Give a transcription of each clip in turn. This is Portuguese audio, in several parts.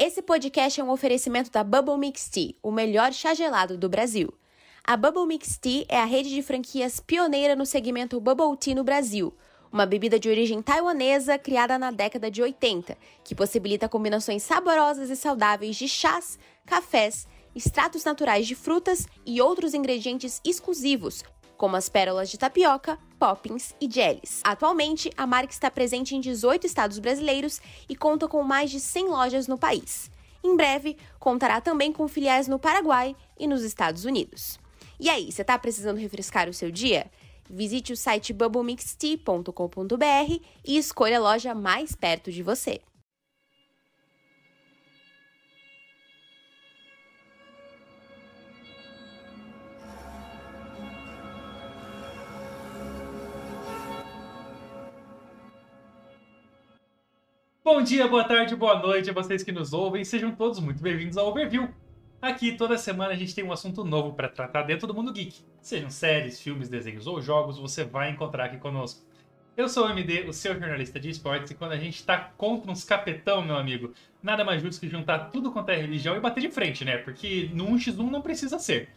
Esse podcast é um oferecimento da Bubble Mix Tea, o melhor chá gelado do Brasil. A Bubble Mix Tea é a rede de franquias pioneira no segmento Bubble Tea no Brasil, uma bebida de origem taiwanesa criada na década de 80, que possibilita combinações saborosas e saudáveis de chás, cafés, extratos naturais de frutas e outros ingredientes exclusivos, como as pérolas de tapioca, poppins e jellies. Atualmente, a marca está presente em 18 estados brasileiros e conta com mais de 100 lojas no país. Em breve, contará também com filiais no Paraguai e nos Estados Unidos. E aí, você está precisando refrescar o seu dia? Visite o site bubblemixtea.com.br e escolha a loja mais perto de você. Bom dia, boa tarde, boa noite a vocês que nos ouvem. Sejam todos muito bem-vindos ao Overview. Aqui toda semana a gente tem um assunto novo para tratar dentro do mundo geek. Sejam séries, filmes, desenhos ou jogos, você vai encontrar aqui conosco. Eu sou o MD, o seu jornalista de esportes, e quando a gente tá contra uns capetão, meu amigo, nada mais justo que juntar tudo quanto é religião e bater de frente, né? Porque no 1x1 não precisa ser.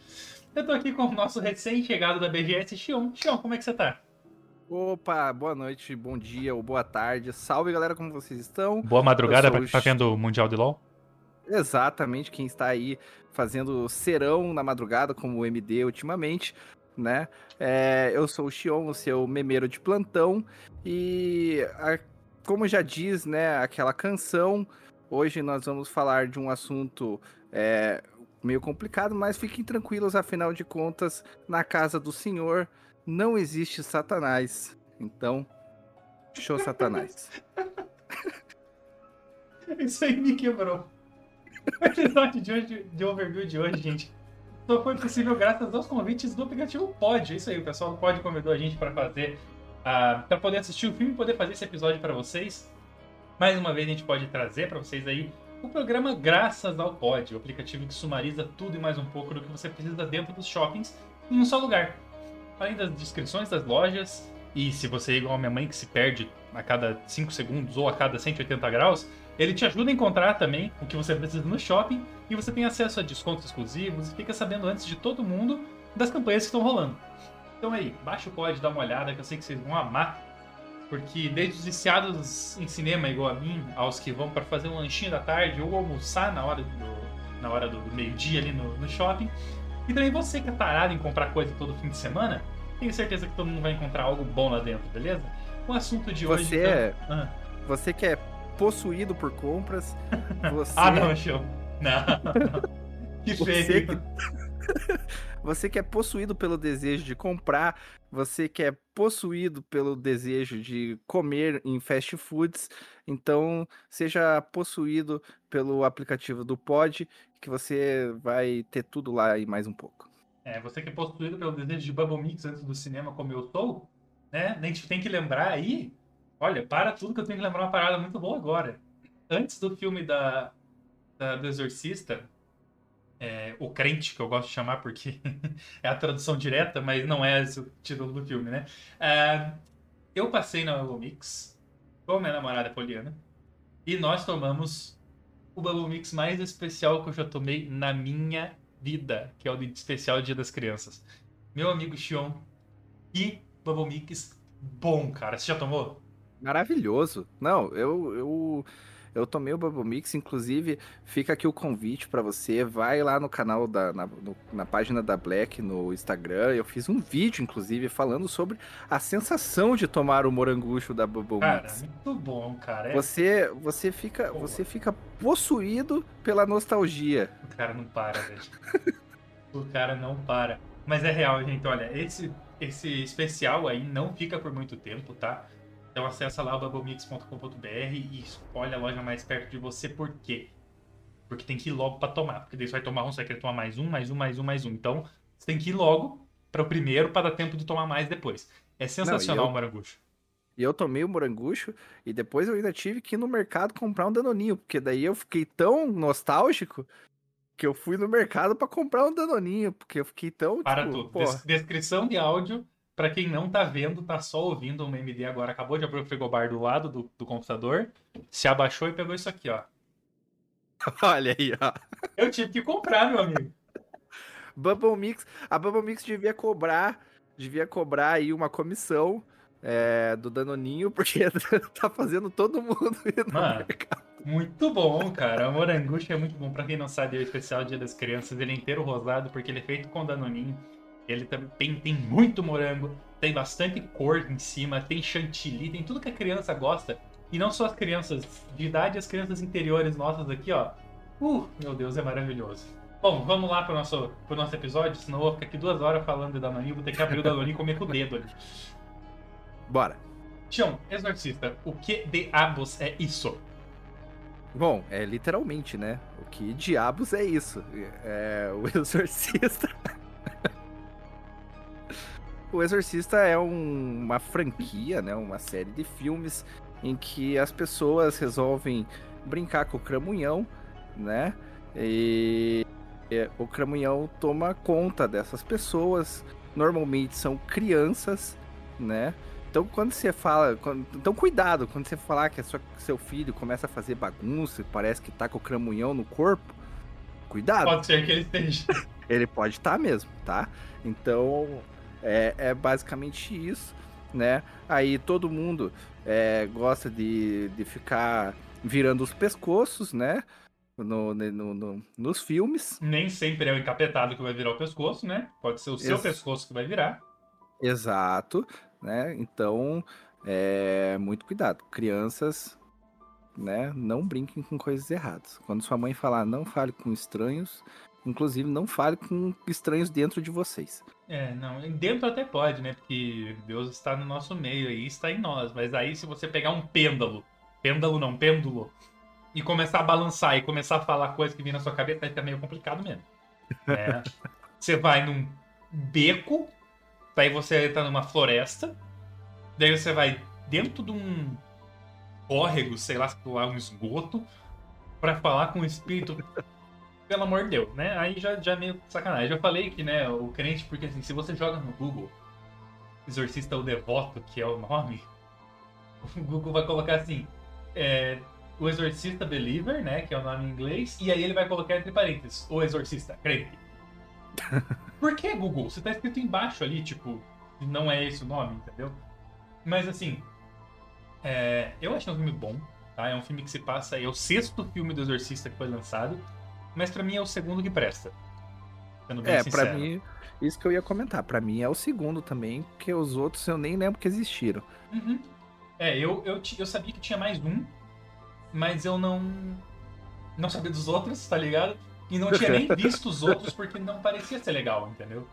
Eu tô aqui com o nosso recém-chegado da BGS, Xion. Xion, como é que você tá? Opa, boa noite, bom dia ou boa tarde. Salve galera, como vocês estão? Boa madrugada pra quem tá vendo o Mundial de LoL. Exatamente, quem está aí fazendo serão na madrugada, como o MD ultimamente, né? É, eu sou o Xion, o seu memeiro de plantão, e a, como já diz, né, aquela canção, hoje nós vamos falar de um assunto é, meio complicado, mas fiquem tranquilos, afinal de contas, na casa do Senhor não existe Satanás. Então, show Satanás. Isso aí me quebrou. O episódio de hoje, de overview de hoje, gente, só foi possível graças aos convites do aplicativo Pod. É isso aí, o pessoal pode convidou a gente para fazer, uh, para poder assistir o filme e poder fazer esse episódio para vocês. Mais uma vez a gente pode trazer para vocês aí o programa graças ao Pod, o aplicativo que sumariza tudo e mais um pouco do que você precisa dentro dos shoppings em um só lugar além das descrições das lojas, e se você é igual a minha mãe que se perde a cada 5 segundos ou a cada 180 graus, ele te ajuda a encontrar também o que você precisa no shopping e você tem acesso a descontos exclusivos e fica sabendo antes de todo mundo das campanhas que estão rolando. Então aí, baixa o código, dá uma olhada que eu sei que vocês vão amar. Porque desde os viciados em cinema igual a mim, aos que vão para fazer um lanchinho da tarde ou almoçar na hora do, na hora do, meio-dia ali no, no shopping, e também você que é parado em comprar coisa todo fim de semana, tenho certeza que todo mundo vai encontrar algo bom lá dentro, beleza? O assunto de hoje. Você então... é. Ah. Você que é possuído por compras. Você... ah, não, show. Não. que feio. Você que... você que é possuído pelo desejo de comprar, você que é possuído pelo desejo de comer em fast foods, então seja possuído pelo aplicativo do Pod, que você vai ter tudo lá e mais um pouco. É, você que é possuído pelo desejo de Bubble Mix antes do cinema, como eu sou, né? A gente tem que lembrar aí. Olha, para tudo que eu tenho que lembrar uma parada muito boa agora. Antes do filme da, da do Exorcista, é, o crente, que eu gosto de chamar porque é a tradução direta, mas não é esse o título do filme, né? É, eu passei na Bubble Mix com minha namorada Poliana e nós tomamos o Bubble Mix mais especial que eu já tomei na minha vida, que é o especial Dia das Crianças. Meu amigo Xion, e Bubble Mix bom, cara. Você já tomou? Maravilhoso. Não, eu, eu eu tomei o Bubble Mix, inclusive fica aqui o convite para você. Vai lá no canal da na, no, na, página da Black no Instagram. Eu fiz um vídeo, inclusive, falando sobre a sensação de tomar o morangucho da Bubble cara, Mix. Muito bom, cara. É... Você você fica você fica possuído pela nostalgia. O cara não para, velho. o cara não para. Mas é real, gente. Olha, esse esse especial aí não fica por muito tempo, tá? Então acessa lá o bubblemix.com.br e escolhe a loja mais perto de você. Por quê? Porque tem que ir logo para tomar. Porque daí você vai tomar um, você vai querer tomar mais um, mais um, mais um, mais um. Então você tem que ir logo para o primeiro para dar tempo de tomar mais depois. É sensacional Não, eu... o morangucho. E eu tomei o morangucho e depois eu ainda tive que ir no mercado comprar um danoninho, porque daí eu fiquei tão nostálgico que eu fui no mercado para comprar um danoninho, porque eu fiquei tão Para tipo, tudo. Des descrição de áudio para quem não tá vendo, tá só ouvindo, uma MD agora acabou de abrir o frigobar do lado do, do computador, se abaixou e pegou isso aqui, ó. Olha aí, ó. Eu tive que comprar, meu amigo. Bubble Mix, a Bubble Mix devia cobrar, devia cobrar aí uma comissão é, do Danoninho, porque tá fazendo todo mundo ir no Mano, mercado. muito bom, cara. O morangucho é muito bom. Pra quem não sabe, é o especial Dia das Crianças. Ele é inteiro rosado porque ele é feito com danoninho. Ele também tem, muito morango, tem bastante cor em cima, tem chantilly, tem tudo que a criança gosta. E não só as crianças de idade, as crianças interiores nossas aqui, ó. Uh, meu Deus, é maravilhoso. Bom, vamos lá pro nosso, pro nosso episódio, senão eu vou ficar aqui duas horas falando de Danoninho, vou ter que abrir o Danoninho e comer com o dedo ali. Bora. Tião, exorcista, o que diabos é isso? Bom, é literalmente, né? O que diabos é isso? É o Exorcista. O Exorcista é um- uma franquia, né? Uma série de filmes em que as pessoas resolvem brincar com o cramunhão, né? E o cramunhão toma conta dessas pessoas. Normalmente são crianças, né? Então quando você fala, quando- então cuidado quando você falar que sua- seu filho começa a fazer bagunça, e parece que tá com o cramunhão no corpo, cuidado. Pode ser que ele esteja. Ele pode estar mesmo, tá? Então é, é basicamente isso, né? Aí todo mundo é, gosta de, de ficar virando os pescoços, né? No, no- no- nos filmes. Nem sempre é o encapetado que vai virar o pescoço, né? Pode ser o seu Ex- pescoço que vai virar. Exato, né? Então, é, muito cuidado. Crianças, né? Não brinquem com coisas erradas. Quando sua mãe falar não fale com estranhos, inclusive não fale com estranhos dentro de vocês. É, não, dentro até pode, né? Porque Deus está no nosso meio aí, está em nós. Mas aí se você pegar um pêndulo, pêndulo não, pêndulo, e começar a balançar e começar a falar coisas que vêm na sua cabeça, vai ficar meio complicado mesmo. né? você vai num beco, daí você tá numa floresta, daí você vai dentro de um córrego, sei lá, um esgoto, pra falar com o espírito pelo amor de Deus, né? Aí já, já meio sacanagem. Eu falei que, né, o crente, porque assim, se você joga no Google Exorcista o Devoto, que é o nome, o Google vai colocar assim, é, o Exorcista Believer, né, que é o nome em inglês, e aí ele vai colocar entre parênteses, o Exorcista crente. Por que, Google? Você tá escrito embaixo ali, tipo, não é esse o nome, entendeu? Mas assim, é, eu achei um filme bom, tá? É um filme que se passa, é o sexto filme do Exorcista que foi lançado, mas pra mim é o segundo que presta. Sendo bem É, sincero. pra mim, isso que eu ia comentar. Pra mim é o segundo também, porque os outros eu nem lembro que existiram. Uhum. É, eu, eu, eu sabia que tinha mais um, mas eu não. Não sabia dos outros, tá ligado? E não tinha nem visto os outros porque não parecia ser legal, entendeu?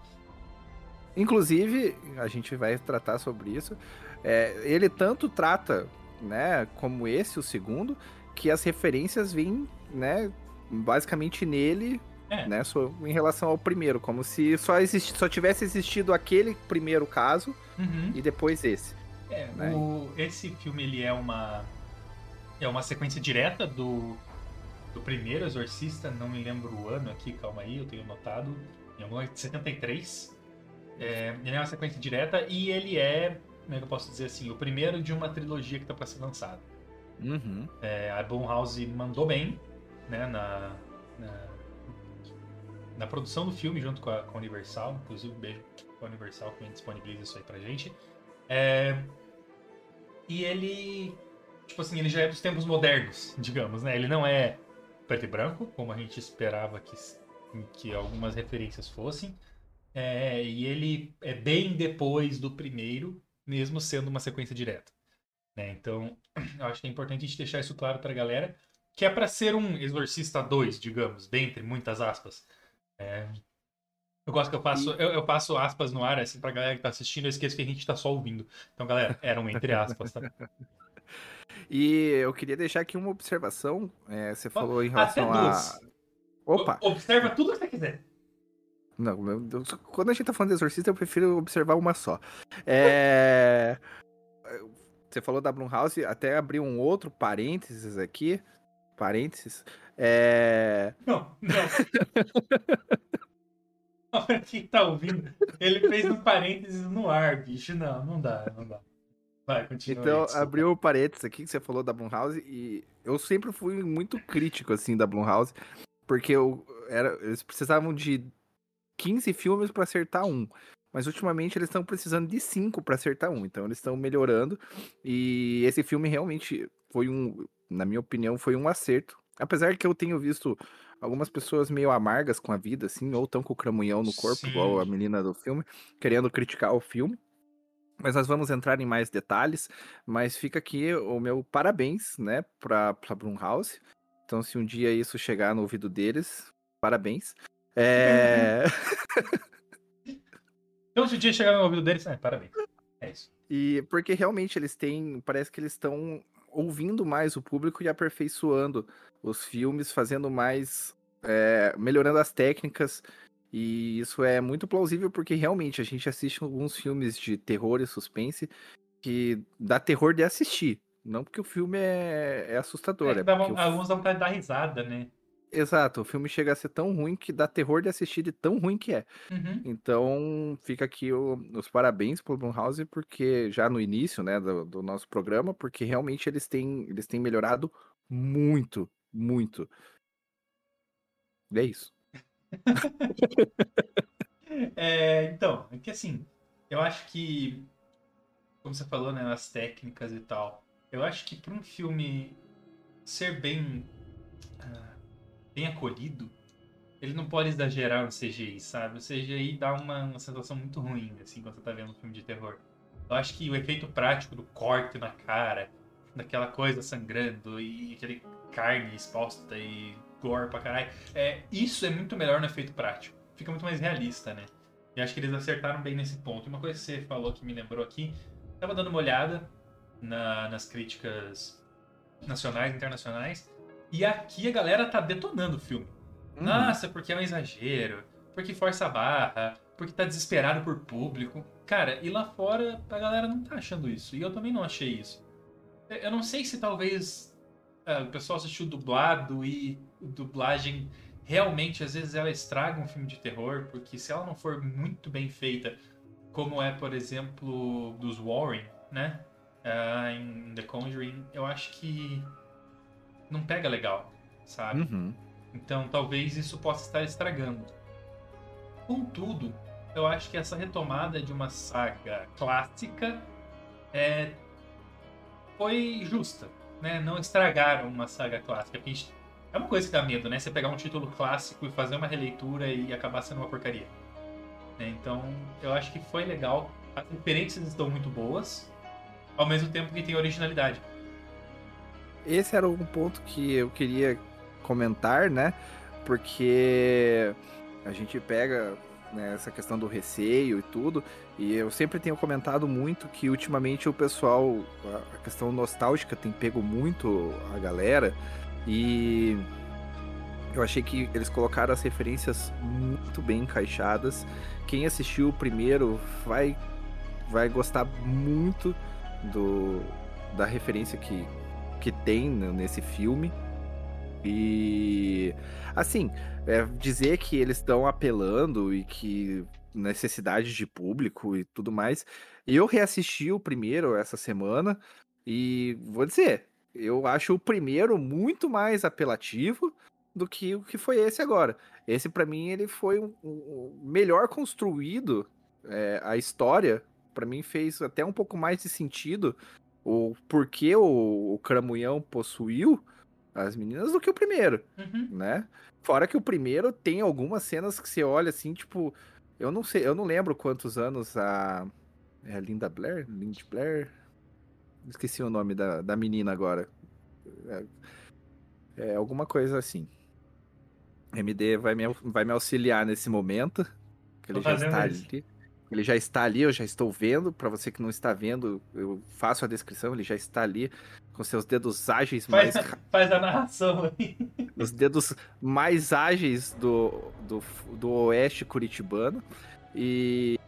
Inclusive, a gente vai tratar sobre isso. é, ele tanto trata, né, como esse, o segundo, que as referências vêm, né, basicamente nele, É. né, so- em relação ao primeiro, como se só, existi, só tivesse existido aquele primeiro caso Uhum. e depois esse. É, Né? o- esse filme ele é uma é uma sequência direta do do primeiro Exorcista, não me lembro o ano aqui, calma aí, eu tenho notado, em algum de 73. É, ele é uma sequência direta e ele é, como é que eu posso dizer assim, o primeiro de uma trilogia que tá para ser lançada. Uhum. É, a Blumhouse mandou bem né, na, na, na produção do filme junto com a, com a Universal. Inclusive, um beijo com a Universal que disponibiliza isso aí pra gente. É, e ele, tipo assim, ele já é dos tempos modernos, digamos, né? Ele não é preto e branco, como a gente esperava que, que algumas referências fossem. É, e ele é bem depois do primeiro, mesmo sendo uma sequência direta. né? Então, eu acho que é importante a gente deixar isso claro pra galera, que é pra ser um Exorcista 2, digamos, bem entre muitas aspas. É, eu gosto que eu passo, eu, eu passo aspas no ar, assim, pra galera que tá assistindo, eu esqueço que a gente tá só ouvindo. Então, galera, eram entre aspas, tá? E eu queria deixar aqui uma observação. é, você falou em Até relação a. duas. Opa! O- Observa tudo que você quiser. Não, Deus, quando a gente tá falando de exorcista, eu prefiro observar uma só. É... Você falou da Blumhouse, até abrir um outro parênteses aqui. Parênteses. É... Não, não. Pra quem tá ouvindo, ele fez um parênteses no ar, bicho. Não, não dá, não dá. Vai, continua. Então, aí, abriu o parênteses aqui que você falou da Blumhouse e eu sempre fui muito crítico, assim, da Blumhouse, porque eu, era, eles precisavam de 15 filmes pra acertar um. Mas ultimamente eles estão precisando de cinco pra acertar um, então eles estão melhorando. E esse filme realmente foi um, na minha opinião, foi um acerto. Apesar que eu tenho visto algumas pessoas meio amargas com a vida, assim, ou tão com o cramunhão no corpo, igual a Sim. menina do filme, querendo criticar o filme. Mas nós vamos entrar em mais detalhes. Mas fica aqui o meu parabéns, né, pra, pra Blumhouse. Então, se um dia isso chegar no ouvido deles, parabéns. É. Então, se o dia chegar no ouvido deles, é, parabéns. É isso. E porque realmente eles têm. Parece que eles estão ouvindo mais o público e aperfeiçoando os filmes, fazendo mais. é, melhorando as técnicas. E isso é muito plausível porque realmente a gente assiste alguns filmes de terror e suspense que dá terror de assistir. Não porque o filme é, é assustador. É É dá, o alguns dá vontade de dar risada, né? Exato, o filme chega a ser tão ruim que dá terror de assistir de tão ruim que é. Uhum. Então, fica aqui o- os parabéns pro Blumhouse, porque já no início, né, do, do nosso programa, porque realmente eles têm, eles têm melhorado muito, muito. E é isso. É, então, é que assim, eu acho que, como você falou, né, as técnicas e tal, eu acho que para um filme ser bem, ah, bem acolhido, ele não pode exagerar no CGI, sabe? O CGI dá uma, uma sensação muito ruim, assim, quando você tá vendo um filme de terror. Eu acho que o efeito prático do corte na cara, daquela coisa sangrando e aquele carne exposta e gore pra caralho, é, isso é muito melhor no efeito prático. Fica muito mais realista, né? E acho que eles acertaram bem nesse ponto. Uma coisa que você falou que me lembrou aqui, tava dando uma olhada na- nas críticas nacionais e internacionais, e aqui a galera tá detonando o filme. Uhum. Nossa, porque é um exagero, porque força a barra, porque tá desesperado por público. Cara, e lá fora a galera não tá achando isso. E eu também não achei isso. Eu- não sei se talvez ah, o pessoal assistiu dublado e dublagem realmente às vezes ela estraga um filme de terror, porque se ela não for muito bem feita, como é, por exemplo, dos Warren, né? Ah, em The Conjuring, eu acho que não pega legal, sabe? Uhum. Então talvez isso possa estar estragando. Contudo, eu acho que essa retomada de uma saga clássica é, foi justa. Né? Não estragaram uma saga clássica. gente- é uma coisa que dá medo, né? Você pegar um título clássico e fazer uma releitura e acabar sendo uma porcaria. Né? Então, eu acho que foi legal. As referências estão muito boas, ao mesmo tempo que tem originalidade. Esse era um ponto que eu queria comentar, né? Porque a gente pega né, essa questão do receio e tudo, e eu sempre tenho comentado muito que ultimamente o pessoal, a- questão nostálgica tem pego muito a galera, e eu achei que eles colocaram as referências muito bem encaixadas. Quem assistiu o primeiro vai, vai gostar muito do, da referência que, que tem nesse filme. E assim, é, dizer que eles estão apelando e que necessidade de público e tudo mais. Eu reassisti o primeiro essa semana e vou dizer, eu acho o primeiro muito mais apelativo do que o que foi esse agora. Esse pra mim ele foi um, um- melhor construído é, a história. Pra mim fez até um pouco mais de sentido o porquê o, o Cramunhão possuiu as meninas do que o primeiro, Uhum. né? Fora que o primeiro tem algumas cenas que você olha assim, tipo, eu não sei, eu não lembro quantos anos a é a Linda Blair, Linda Blair, esqueci o nome da, da menina agora. É, é alguma coisa assim. MD vai me, vai me auxiliar nesse momento, que ele Tô já fazendo está isso. ali. Ele já está ali, eu já estou vendo. Para você que não está vendo, eu faço a descrição. Ele já está ali com seus dedos ágeis Faz, mais faz a narração aí. os dedos mais ágeis do, do, do oeste curitibano. E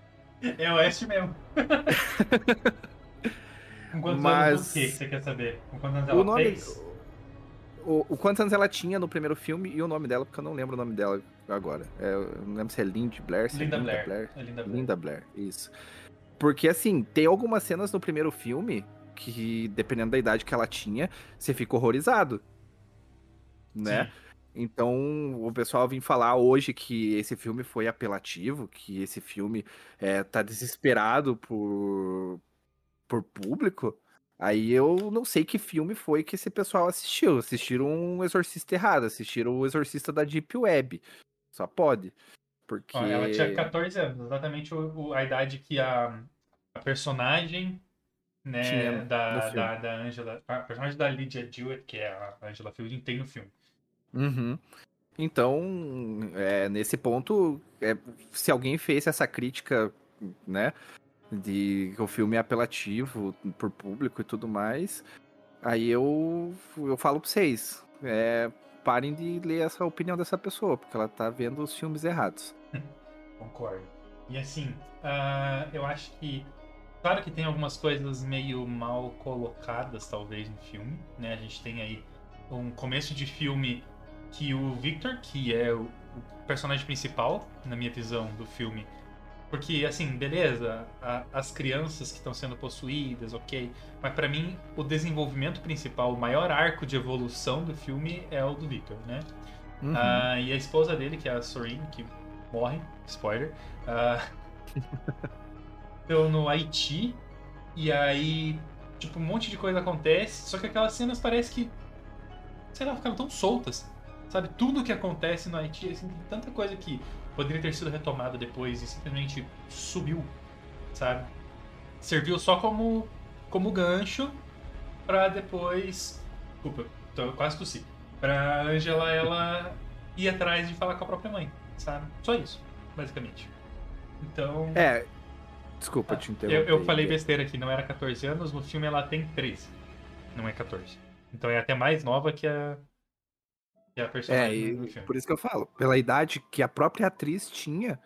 É oeste mesmo. Com quantos Mas- anos que que você quer saber? Com quantos anos o ela nome. fez? O, o quantos anos ela tinha no primeiro filme e o nome dela, porque eu não lembro o nome dela agora. É, eu não lembro se é Lindy Blair, se Linda é Linda Blair. Blair. É Linda Blair. Linda Blair, isso. Porque, assim, tem algumas cenas no primeiro filme que, dependendo da idade que ela tinha, você fica horrorizado. Né? Sim. Então, o pessoal vem falar hoje que esse filme foi apelativo, que esse filme é, tá desesperado por, por público. Aí eu não sei que filme foi que esse pessoal assistiu. Assistiram um Exorcista errado, assistiram o Exorcista da Deep Web. Só pode. Porque... Ó, ela tinha 14 anos, exatamente a idade que a, a personagem né, tinha da, da, da Angela. A personagem da Lydia Jewett, que é a Angela Fielding, tem no filme. Uhum. Então, é, nesse ponto, é, se alguém fez essa crítica, né, de que o filme é apelativo por público e tudo mais, aí eu, eu falo pra vocês, é, parem de ler essa opinião dessa pessoa, porque ela tá vendo os filmes errados. Concordo. E assim, uh, eu acho que Claro que tem algumas coisas meio mal colocadas, talvez, no filme, né? A gente tem aí um começo de filme que o Victor, que é o, personagem principal, na minha visão, do filme. Porque, assim, beleza, a, as crianças que estão sendo possuídas, ok. Mas para mim, o desenvolvimento principal, o maior arco de evolução do filme é o do Victor, né? Uhum. Uh, e a esposa dele, que é a Sorine, que morre, spoiler. Estão no Haiti. E aí, tipo, um monte de coisa acontece. Só que aquelas cenas parece que. Sei lá, ficaram tão soltas. Sabe, tudo que acontece no Haiti, assim, tem tanta coisa que poderia ter sido retomada depois e simplesmente subiu, sabe? Serviu só como, como gancho pra depois. Desculpa, tô quase tossi. Pra Angela ela ir atrás de falar com a própria mãe, sabe? Só isso, basicamente. Então. É. Desculpa ah, te interromper. Eu, eu falei besteira aqui, não era 14 anos, no filme ela tem 13. Não é 14. Então é até mais nova que a, é a personagem é, por isso que eu falo, pela idade que a própria atriz tinha,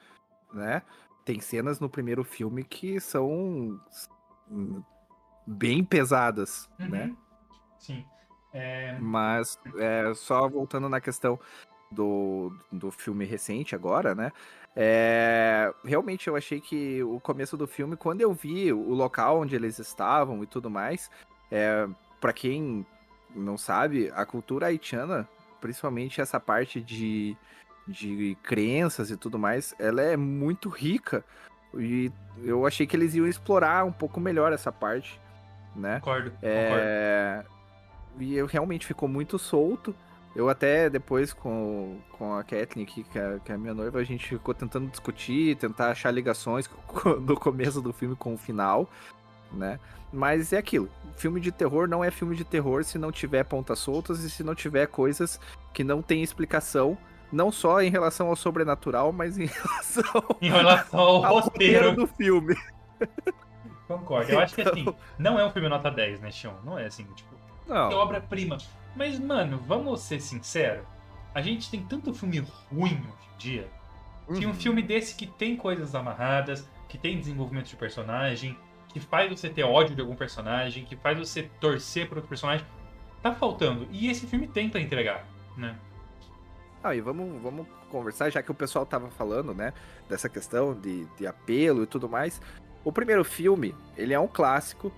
né? Tem cenas no primeiro filme que são bem pesadas, uhum. né? Sim. É... Mas é, só voltando na questão do, do filme recente agora, né? É, realmente eu achei que o começo do filme, quando eu vi o local onde eles estavam e tudo mais, é, para quem não sabe, a cultura haitiana principalmente essa parte de, de crenças e tudo mais, ela é muito rica. E eu achei que eles iam explorar um pouco melhor essa parte, né? Concordo, é... concordo. E eu realmente ficou muito solto. Eu até depois com, com a Kathleen aqui, que é, que é a minha noiva, a gente ficou tentando discutir, tentar achar ligações do começo do filme com o final, né? Mas é aquilo. Filme de terror não é filme de terror se não tiver pontas soltas e se não tiver coisas que não tem explicação. Não só em relação ao sobrenatural, mas em relação, em relação ao, ao roteiro do filme. Concordo. Eu acho que assim, então- não é um filme nota 10, né, Xion? Não é assim, tipo, não. é obra-prima. Mas, mano, vamos ser sinceros. A gente tem tanto filme ruim hoje em dia. Uhum. Que um filme desse que tem coisas amarradas, que tem desenvolvimento de personagem, que faz você ter ódio de algum personagem, que faz você torcer por outro personagem, tá faltando. E esse filme tenta entregar, né? Ah, e vamos, vamos conversar, já que o pessoal tava falando, né, dessa questão de, de apelo e tudo mais. O primeiro filme, ele é um clássico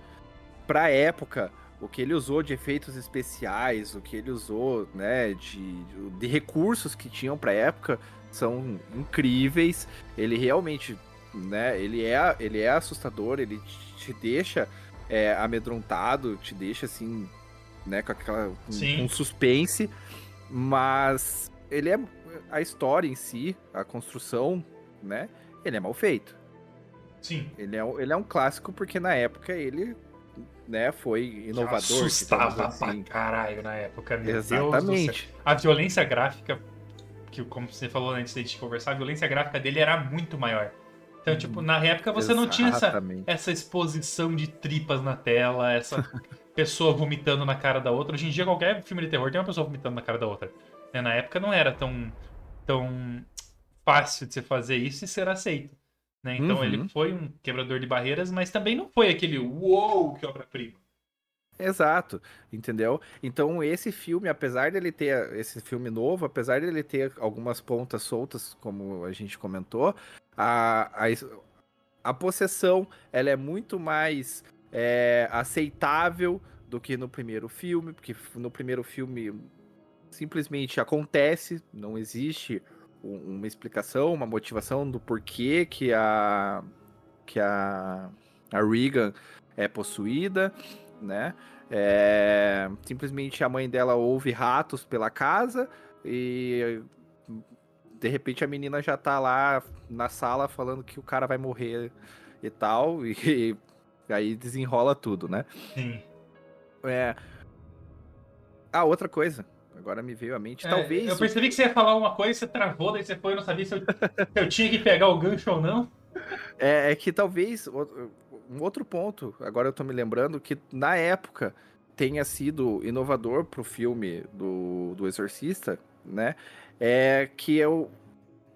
pra época, o que ele usou de efeitos especiais, o que ele usou, né, de, de recursos que tinham pra época são incríveis. Ele realmente, né, ele é, ele é assustador, ele te deixa é, amedrontado, te deixa assim, né, com aquela. Um, um suspense. Mas ele é. A história em si, a construção, né? Ele é mal feito. Sim. Ele é, ele é um clássico porque na época ele né, foi inovador. Já assustava assim. pra caralho na época, meu Exatamente. A violência gráfica, que como você falou antes de conversar, a violência gráfica dele era muito maior. Então, tipo, na época você Exatamente. não tinha essa, essa exposição de tripas na tela, essa pessoa vomitando na cara da outra. Hoje em dia, qualquer filme de terror tem uma pessoa vomitando na cara da outra. Né, na época não era tão, tão fácil de você fazer isso e ser aceito. Né? Então uhum. ele foi um quebrador de barreiras, mas também não foi aquele uou, que obra-prima. Exato, entendeu? Então esse filme, apesar dele ter esse filme novo, apesar dele ter algumas pontas soltas, como a gente comentou, a, a, a possessão ela é muito mais é, aceitável do que no primeiro filme, porque no primeiro filme simplesmente acontece, não existe uma explicação, uma motivação do porquê que a que a, a Regan é possuída, né? É, simplesmente a mãe dela ouve ratos pela casa e de repente a menina já tá lá na sala falando que o cara vai morrer e tal, e, e aí desenrola tudo, né? Sim. É. Ah, outra coisa. Agora me veio à mente. É, Talvez. Eu percebi que você ia falar uma coisa, você travou, daí você foi, eu não sabia se eu, se eu tinha que pegar o gancho ou não. É, é, que talvez. Um outro ponto, agora eu tô me lembrando, que na época tenha sido inovador pro filme do, do Exorcista, né? É que eu.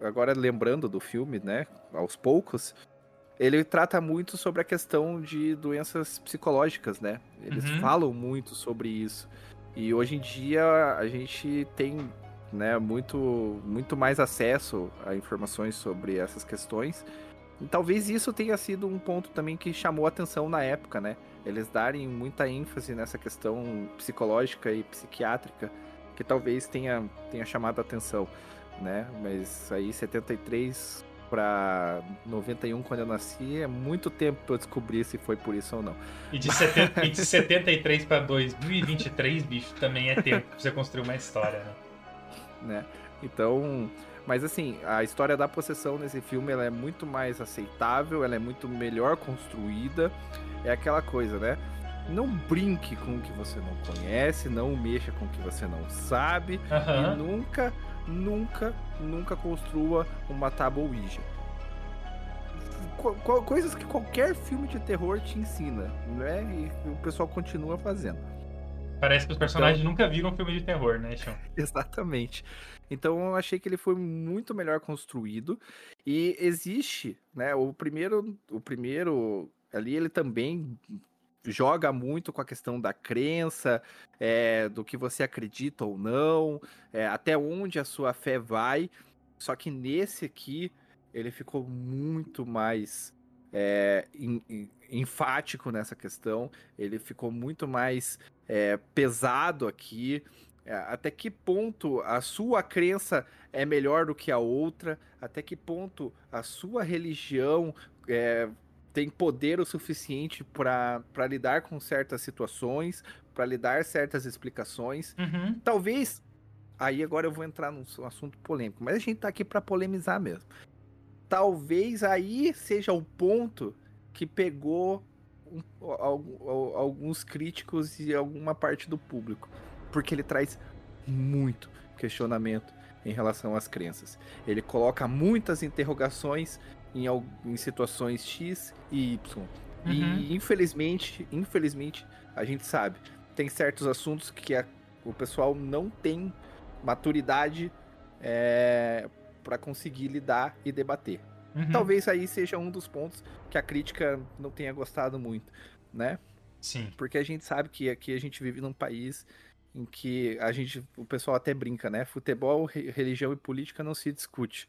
Agora lembrando do filme, né? Aos poucos, ele trata muito sobre a questão de doenças psicológicas, né? Eles uhum. falam muito sobre isso. E hoje em dia a gente tem né, muito, muito mais acesso a informações sobre essas questões. Talvez isso tenha sido um ponto também que chamou atenção na época, né? Eles darem muita ênfase nessa questão psicológica e psiquiátrica, que talvez tenha, tenha chamado atenção, né? Mas aí 73 para 91, quando eu nasci, é muito tempo para eu descobrir se foi por isso ou não. E de, 70, e de 73 para 2023, bicho, também é tempo para você construir uma história, né? né? Então, mas assim, a história da possessão nesse filme ela é muito mais aceitável, ela é muito melhor construída. É aquela coisa, né? Não brinque com o que você não conhece, não mexa com o que você não sabe uhum. e nunca nunca, nunca construa uma tábua Ouija. Co co coisas que qualquer filme de terror te ensina, né? E o pessoal continua fazendo. Parece que os personagens então... nunca viram um filme de terror, né, Chão? Exatamente. Então eu achei que ele foi muito melhor construído e existe, né? O primeiro, o primeiro ali ele também joga muito com a questão da crença, é, do que você acredita ou não, é, até onde a sua fé vai. Só que nesse aqui, ele ficou muito mais é, enfático nessa questão, ele ficou muito mais é, pesado aqui. É, até que ponto a sua crença é melhor do que a outra? Até que ponto a sua religião é, tem poder o suficiente para lidar com certas situações, para lhe dar certas explicações. Uhum. Talvez. Aí agora eu vou entrar num assunto polêmico, mas a gente tá aqui para polemizar mesmo. Talvez aí seja o ponto que pegou um, alguns críticos e alguma parte do público, porque ele traz muito questionamento em relação às crenças. Ele coloca muitas interrogações em, em situações X e Y. Uhum. E infelizmente, infelizmente, a gente sabe, tem certos assuntos que a, o pessoal não tem maturidade é, para conseguir lidar e debater. Uhum. Talvez aí seja um dos pontos que a crítica não tenha gostado muito, né? Sim. Porque a gente sabe que aqui a gente vive num país em que a gente, o pessoal até brinca, né? Futebol, religião e política não se discute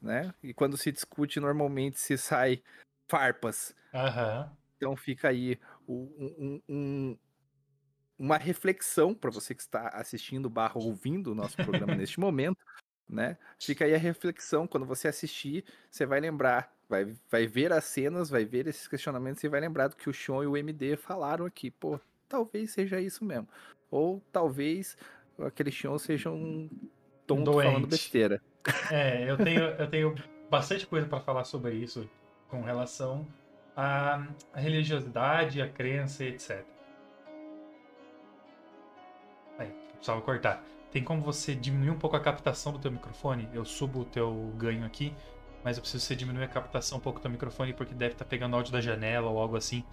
né? E quando se discute, normalmente se sai farpas. Uhum. Então fica aí um, um, uma reflexão para você que está assistindo barra ouvindo o nosso programa neste momento, né? Fica aí a reflexão, quando você assistir, você vai lembrar, vai, vai ver as cenas, vai ver esses questionamentos e vai lembrar do que o Sean e o MD falaram aqui. Pô, talvez seja isso mesmo. Ou talvez aquele Sean seja um tonto Doente. falando besteira. É, eu tenho, eu tenho bastante coisa para falar sobre isso com relação à, religiosidade, à crença, etc. Aí, precisava cortar. Tem como você diminuir um pouco a captação do teu microfone? Eu subo o teu ganho aqui, mas eu preciso você diminuir a captação um pouco do teu microfone porque deve estar tá pegando áudio da janela ou algo assim.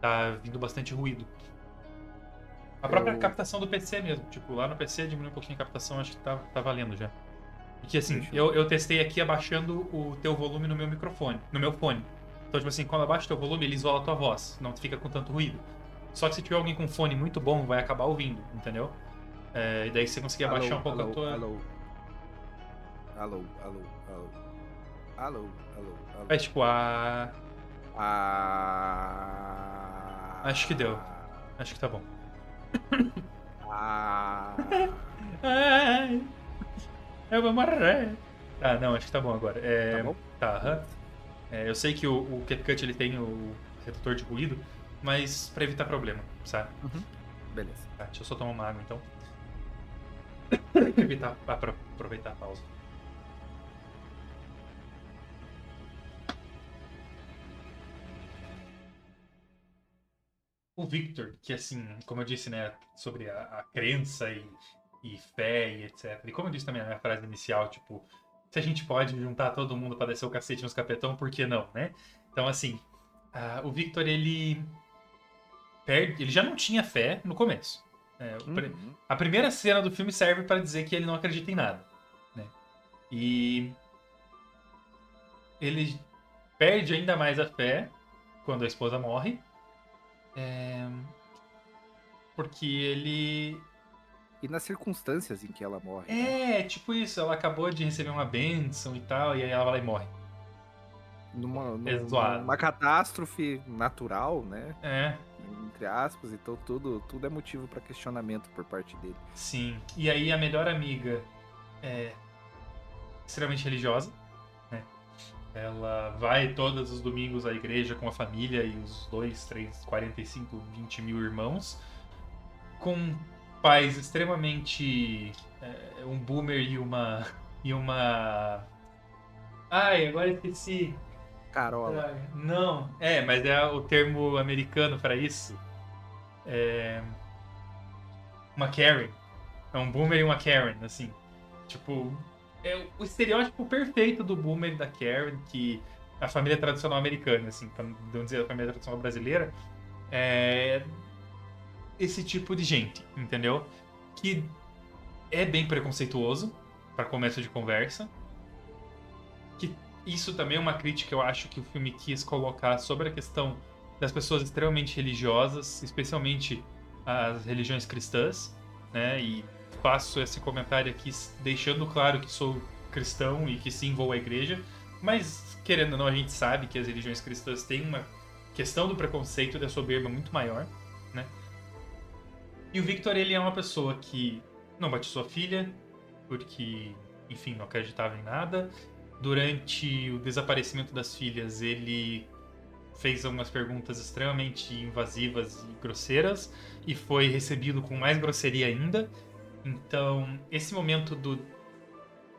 Tá vindo bastante ruído. A própria eu... captação do PC mesmo. Tipo, lá no PC diminui um pouquinho a captação, acho que tá, tá valendo já. Porque assim, eu, eu testei aqui abaixando o teu volume no meu microfone, no meu fone. Então, tipo assim, quando abaixa o teu volume, ele isola a tua voz, não fica com tanto ruído. Só que se tiver alguém com fone muito bom, vai acabar ouvindo, entendeu? É, e daí você conseguir alô, abaixar um pouco alô, a tua. Alô. Alô, alô, alô. Alô, alô, alô. É tipo a. Ah. Acho que deu. Acho que tá bom. Ah. Ai, eu vou morrer. Ah, não, acho que tá bom agora. É, Tá bom? Tá, aham. É, eu sei que o, o CapCut ele tem o redutor de ruído, mas pra evitar problema, sabe? Beleza. Tá, deixa eu só tomar uma água então. evitar, aproveitar a pausa. O Victor, que assim, como eu disse, né, sobre a, a crença e, e fé e etc. E como eu disse também na minha frase inicial, tipo, se a gente pode juntar todo mundo pra descer o cacete nos capetão, por que não, né? Então, assim, o Victor, ele perde, ele já não tinha fé no começo. É, pre- Uhum. a primeira cena do filme serve para dizer que ele não acredita em nada, né? E ele perde ainda mais a fé quando a esposa morre, é, porque ele E nas circunstâncias em que ela morre. é tipo isso, ela acabou de receber uma bênção e tal, e aí ela vai lá e morre. Numa, numa, É zoado. numa catástrofe natural, né? É, Entre aspas, então tudo, tudo é motivo para questionamento por parte dele. sim. E aí a melhor amiga é extremamente religiosa, né? Ela vai todos os domingos à igreja com a família e os 2, 3, 45, 20 mil irmãos, com pais extremamente. é, um boomer e uma. e uma. Ai, agora esqueci. Carola. Não, é, mas é o termo americano para isso. É. Uma Karen. É um boomer e uma Karen, assim. Tipo, é o estereótipo perfeito do boomer da Karen, que a família tradicional americana, assim, pra não dizer a família tradicional brasileira, é esse tipo de gente, entendeu? Que é bem preconceituoso, para começo de conversa. Que isso também é uma crítica, eu acho, que o filme quis colocar sobre a questão das pessoas extremamente religiosas, especialmente as religiões cristãs, né? E faço esse comentário aqui deixando claro que sou cristão e que sim vou à igreja, mas querendo ou não, a gente sabe que as religiões cristãs têm uma questão do preconceito e da soberba muito maior, né? E o Victor, ele é uma pessoa que não batizou a filha, porque, enfim, não acreditava em nada. Durante o desaparecimento das filhas, ele fez algumas perguntas extremamente invasivas e grosseiras e foi recebido com mais grosseria ainda. Então, esse momento do,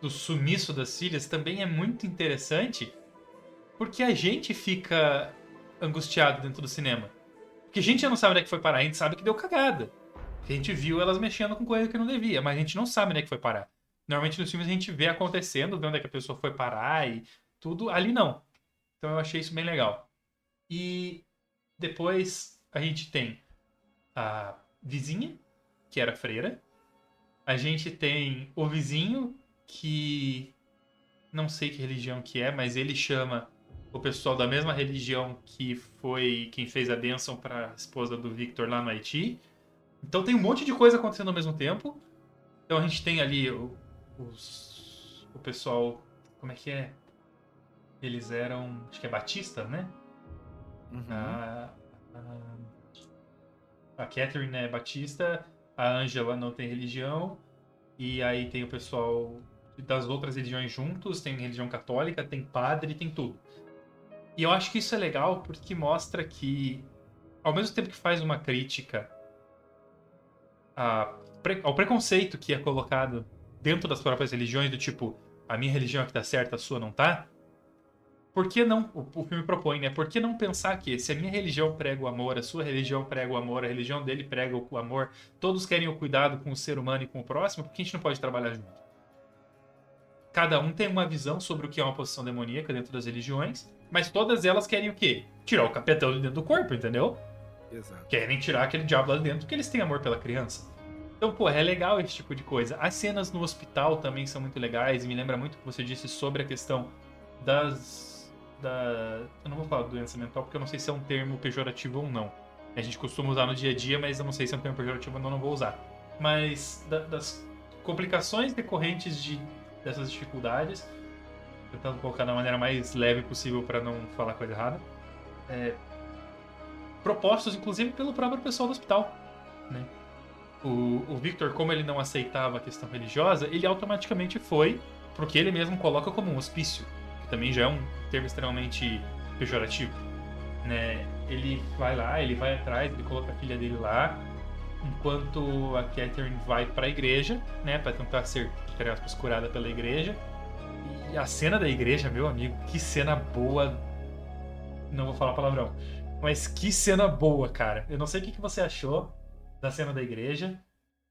do sumiço das filhas também é muito interessante porque a gente fica angustiado dentro do cinema. Porque a gente já não sabe onde é que foi parar, a gente sabe que deu cagada. A gente viu elas mexendo com coisa que não devia, mas a gente não sabe onde é que foi parar. Normalmente nos filmes a gente vê acontecendo, vê onde é que a pessoa foi parar e tudo. Ali não. Então eu achei isso bem legal. E depois a gente tem a vizinha, que era freira. A gente tem o vizinho, que não sei que religião que é, mas ele chama o pessoal da mesma religião que foi quem fez a bênção para a esposa do Victor lá no Haiti. Então tem um monte de coisa acontecendo ao mesmo tempo. Então a gente tem ali o, os, o pessoal. Como é que é? Eles eram. Acho que é Batista, né? Uhum. A, a, a Catherine é Batista, a Angela não tem religião. E aí tem o pessoal das outras religiões juntos, tem religião católica, tem padre, tem tudo. E eu acho que isso é legal porque mostra que, ao mesmo tempo que faz uma crítica a ao preconceito que é colocado dentro das próprias religiões, do tipo, a minha religião é que tá certa, a sua não tá. Por que não, o, o filme propõe, né? Por que não pensar que se a minha religião prega o amor, a sua religião prega o amor, a religião dele prega o amor, todos querem o cuidado com o ser humano e com o próximo, por que a gente não pode trabalhar junto? Cada um tem uma visão sobre o que é uma posição demoníaca dentro das religiões, mas todas elas querem o quê? Tirar o capetão de dentro do corpo, entendeu? Exato. querem tirar aquele diabo lá de dentro porque eles têm amor pela criança. Então, pô, é legal esse tipo de coisa. As cenas no hospital também são muito legais e me lembra muito o que você disse sobre a questão das. Da... Eu não vou falar doença mental porque eu não sei se é um termo pejorativo ou não. A gente costuma usar no dia a dia, mas eu não sei se é um termo pejorativo ou não, não vou usar. Mas da- das complicações decorrentes de, dessas dificuldades, tentando colocar da maneira mais leve possível para não falar coisa errada. é, propostos, inclusive, pelo próprio pessoal do hospital. Né? O, o Victor, como ele não aceitava a questão religiosa, ele automaticamente foi porque ele mesmo coloca como um hospício, também já é um termo extremamente pejorativo. Né? Ele vai lá, ele vai atrás, ele coloca a filha dele lá, enquanto a Catherine vai para a igreja, né, para tentar ser, entre aspas, curada pela igreja. E a cena da igreja, meu amigo, que cena boa. Não vou falar palavrão, mas que cena boa, cara. Eu não sei o que você achou da cena da igreja,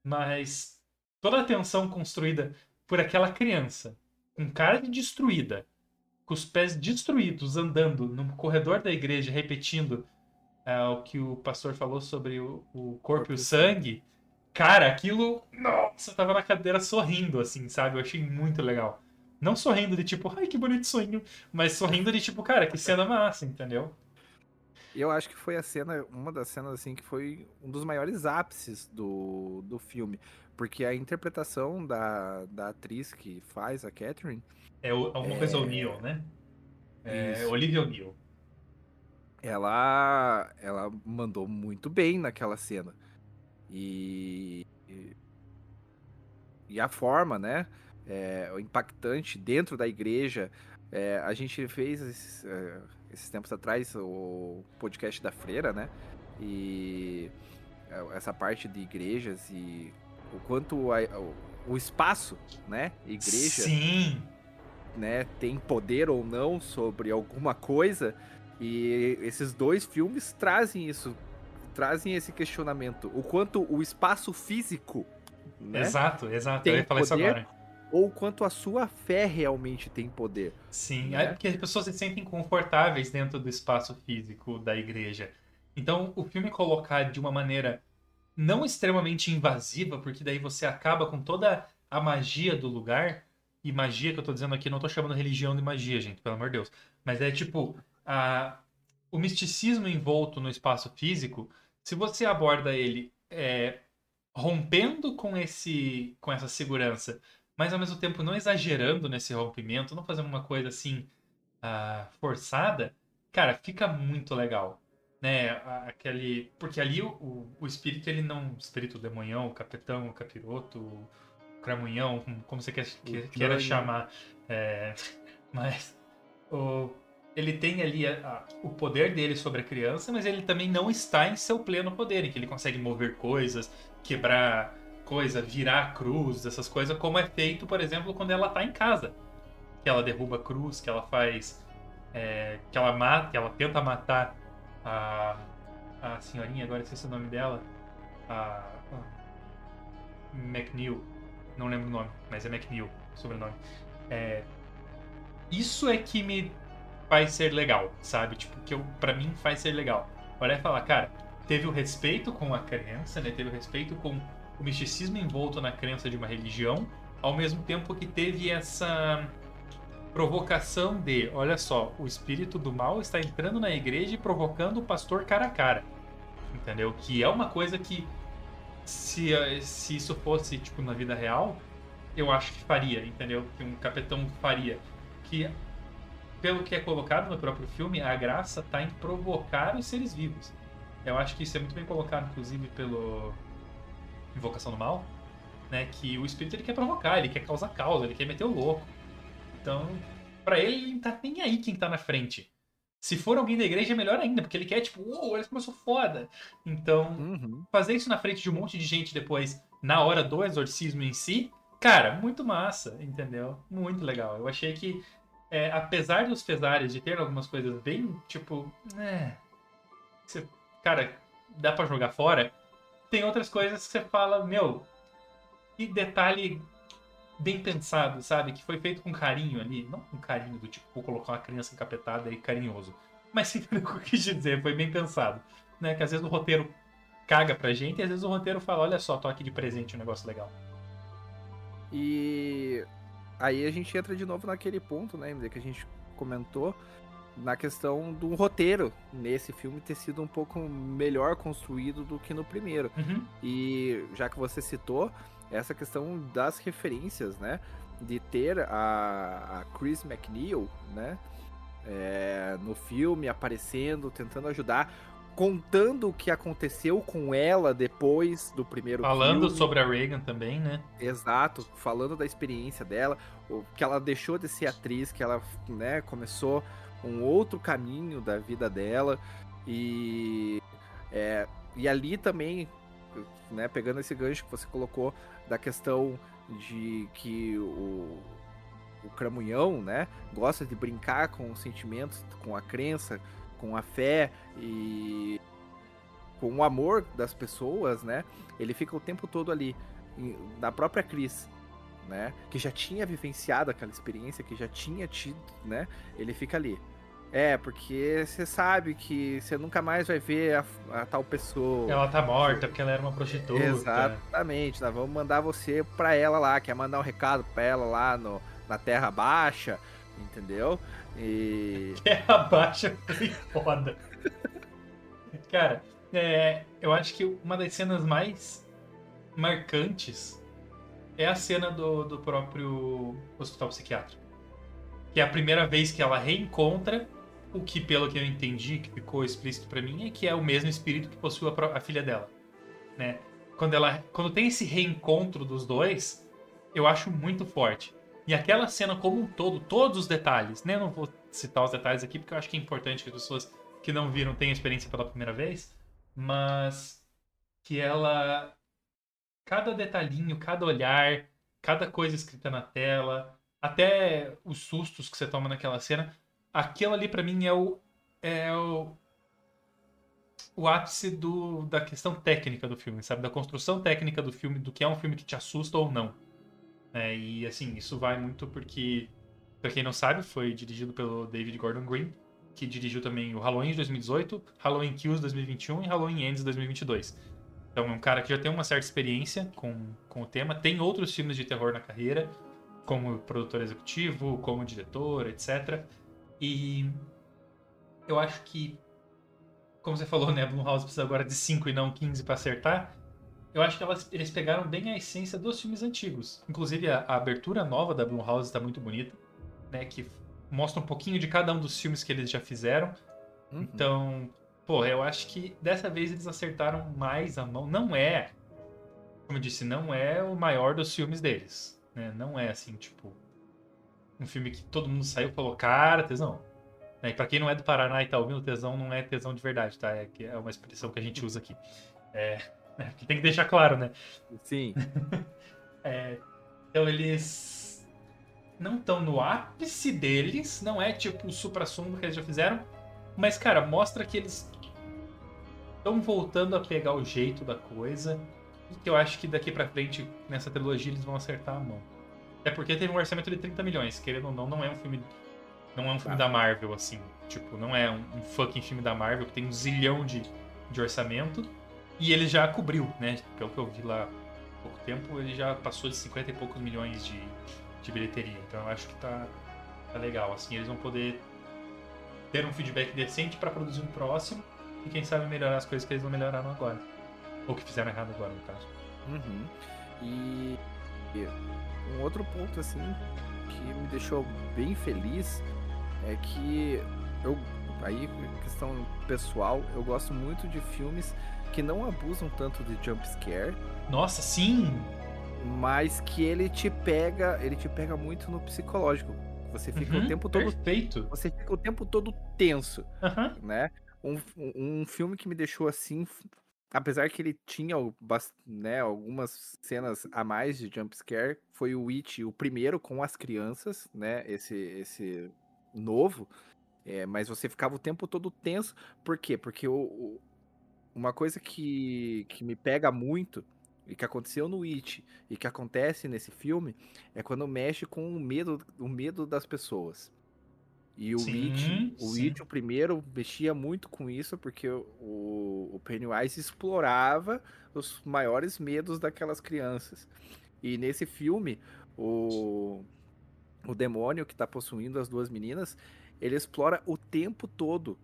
mas toda a tensão construída por aquela criança, com cara de destruída, com os pés destruídos, andando no corredor da igreja, repetindo é, o que o pastor falou sobre o, o corpo e o sangue. Cara, aquilo. Nossa, eu tava na cadeira sorrindo, assim, sabe? Eu achei muito legal. Não sorrindo de tipo, ai que bonito sonho, mas sorrindo de tipo, cara, que cena massa, entendeu? Eu acho que foi a cena, uma das cenas assim que foi um dos maiores ápices do, do filme, porque a interpretação da, da atriz que faz a Catherine é alguma é... coisa O'Neill, né? É, Olivia O'Neill. Ela ela mandou muito bem naquela cena. E e a forma, né? É, o impactante dentro da igreja. É, a gente fez esses, é, esses tempos atrás o podcast da Freira, né? E é, essa parte de igrejas e o quanto a, o, o, espaço, né? Igreja. Sim. Né, tem poder ou não sobre alguma coisa. E esses dois filmes trazem isso, trazem esse questionamento. O quanto o espaço físico. Né, exato, exato. Tem Eu ia falar poder, isso agora ou quanto a sua fé realmente tem poder. Sim, né? é porque as pessoas se sentem confortáveis dentro do espaço físico da igreja. Então, o filme colocar de uma maneira não extremamente invasiva, porque daí você acaba com toda a magia do lugar. E magia que eu tô dizendo aqui, não tô chamando religião de magia, gente, pelo amor de Deus. Mas é tipo, a, o misticismo envolto no espaço físico, se você aborda ele é, rompendo com esse com essa segurança, mas ao mesmo tempo não exagerando nesse rompimento, não fazendo uma coisa assim uh, forçada, cara, fica muito legal. Né, aquele, porque ali o, o espírito, ele não. O espírito demonhão, o capitão, o capiroto, o cramunhão, como você quer, que, queira chamar. É, mas o, ele tem ali a, a, o poder dele sobre a criança, mas ele também não está em seu pleno poder, em que ele consegue mover coisas, quebrar coisa, virar a cruz, essas coisas, como é feito, por exemplo, quando ela tá em casa. Que ela derruba a cruz, que ela faz. É, que ela mata, que ela tenta matar a, a senhorinha, agora esqueci o nome dela. A, a McNeil. Não lembro o nome, mas é McNeil, sobrenome. É, isso é que me faz ser legal, sabe? Tipo, que eu, pra mim faz ser legal. Olha e falar, cara, teve o respeito com a criança, né? Teve o respeito com o misticismo envolto na crença de uma religião, ao mesmo tempo que teve essa provocação de, olha só, o espírito do mal está entrando na igreja e provocando o pastor cara a cara. Entendeu? Que é uma coisa que se, se isso fosse tipo na vida real, eu acho que faria, entendeu? Que um capitão faria. Que pelo que é colocado no próprio filme, a graça está em provocar os seres vivos. Eu acho que isso é muito bem colocado, inclusive, pelo Invocação do Mal, né? Que o espírito ele quer provocar, ele quer causar causa, ele quer meter o louco. Então, para ele, ele não tá nem aí quem tá na frente. Se for alguém da igreja, é melhor ainda, porque ele quer, tipo, uou, olha como eu sou foda. Então, uhum. fazer isso na frente de um monte de gente depois, na hora do exorcismo em si, cara, muito massa, entendeu? Muito legal. Eu achei que, é, apesar dos pesares de ter algumas coisas bem, tipo, é. Você, cara, dá para jogar fora, tem outras coisas que você fala, meu, que detalhe bem pensado, sabe? Que foi feito com carinho ali. Não com carinho do tipo, vou colocar uma criança encapetada e carinhoso. Mas sim, o que eu quis dizer, foi bem pensado. Né? Que às vezes o roteiro caga pra gente e às vezes o roteiro fala, olha só, tô aqui de presente, um negócio legal. E aí a gente entra de novo naquele ponto, né, que a gente comentou, na questão do roteiro nesse filme ter sido um pouco melhor construído do que no primeiro. Uhum. E já que você citou essa questão das referências, né? De ter a, a Chris McNeil, né? é, no filme, aparecendo, tentando ajudar, contando o que aconteceu com ela depois do primeiro Falando filme. sobre a Reagan também, né? Exato, falando da experiência dela, o que ela deixou de ser atriz, que ela né, começou um outro caminho da vida dela e é, e ali também, né, pegando esse gancho que você colocou da questão de que o, o Cramunhão, né, gosta de brincar com os sentimentos, com a crença, com a fé e com o amor das pessoas, né? Ele fica o tempo todo ali na própria Cris, né? Que já tinha vivenciado aquela experiência, que já tinha tido, né? Ele fica ali. É, porque você sabe que você nunca mais vai ver a, a, tal pessoa. Ela tá morta porque ela era uma prostituta. Exatamente, nós vamos mandar você pra ela lá, quer mandar um recado pra ela lá no, na Terra Baixa, entendeu? E. Terra Baixa foi foda. Cara, é, eu acho que uma das cenas mais marcantes é a cena do, do próprio hospital psiquiátrico. Que é a primeira vez que ela reencontra o que, pelo que eu entendi, que ficou explícito para mim, é que é o mesmo espírito que possui a, a, filha dela, né? Quando ela, quando tem esse reencontro dos dois, eu acho muito forte. E aquela cena como um todo, todos os detalhes, né? Eu não vou citar os detalhes aqui porque eu acho que é importante que as pessoas que não viram tenham experiência pela primeira vez, mas que ela cada detalhinho, cada olhar, cada coisa escrita na tela, até os sustos que você toma naquela cena, aquilo ali para mim é o é o, o ápice do, da questão técnica do filme, sabe? Da construção técnica do filme, do que é um filme que te assusta ou não. É, e assim, isso vai muito porque, pra quem não sabe, foi dirigido pelo David Gordon Green, que dirigiu também o Halloween de 2018, Halloween Kills 2021 e Halloween Ends 2022. Então é um cara que já tem uma certa experiência com, com o tema, tem outros filmes de terror na carreira, como produtor executivo, como diretor, etc. E eu acho que, como você falou, né, Blumhouse precisa agora de 5 e não 15 para acertar. Eu acho que elas, eles pegaram bem a essência dos filmes antigos. Inclusive, a, a abertura nova da Blumhouse está muito bonita, né, que mostra um pouquinho de cada um dos filmes que eles já fizeram. Uhum. Então, pô, eu acho que dessa vez eles acertaram mais a mão. Não é, como eu disse, não é o maior dos filmes deles. Né? Não é assim, tipo, um filme que todo mundo saiu e falou, cara, tesão. Né? E pra quem não é do Paraná e tá ouvindo, tesão não é tesão de verdade, tá? É, é uma expressão que a gente usa aqui. É, é tem que deixar claro, né? Sim. é, então eles não estão no ápice deles, não é tipo o supra-sumo que eles já fizeram, mas, cara, mostra que eles estão voltando a pegar o jeito da coisa que eu acho que daqui pra frente, nessa trilogia, eles vão acertar a mão. É porque teve um orçamento de 30 milhões, querendo ou não, não é um filme. Não é um filme ah. da Marvel, assim. Tipo, não é um, um, fucking filme da Marvel que tem um zilhão de, de orçamento. E ele já cobriu, né? Pelo que eu vi lá há pouco tempo, ele já passou de 50 e poucos milhões de, de bilheteria. Então eu acho que tá, tá legal. Assim, eles vão poder ter um feedback decente para produzir um próximo e quem sabe melhorar as coisas que eles não melhoraram agora. Ou que fizeram errado agora, no caso. Uhum. E um outro ponto, assim, que me deixou bem feliz é que eu, aí, questão pessoal, eu gosto muito de filmes que não abusam tanto de jump scare. Nossa, sim! Mas que ele te pega, ele te pega muito no psicológico. Você fica uhum, o tempo todo. Perfeito. Você fica o tempo todo tenso. Uhum. Né? Um, um filme que me deixou assim apesar que ele tinha né, algumas cenas a mais de jump scare, foi o It o primeiro com as crianças, né? Esse, esse novo. É, mas você ficava o tempo todo tenso. Por quê? Porque o, o, uma coisa que, que me pega muito e que aconteceu no It e que acontece nesse filme é quando mexe com o medo, o medo das pessoas. E o sim, It, o It, o primeiro, mexia muito com isso, porque o, o Pennywise explorava os maiores medos daquelas crianças. E nesse filme, o, o demônio que está possuindo as duas meninas, ele explora o tempo todo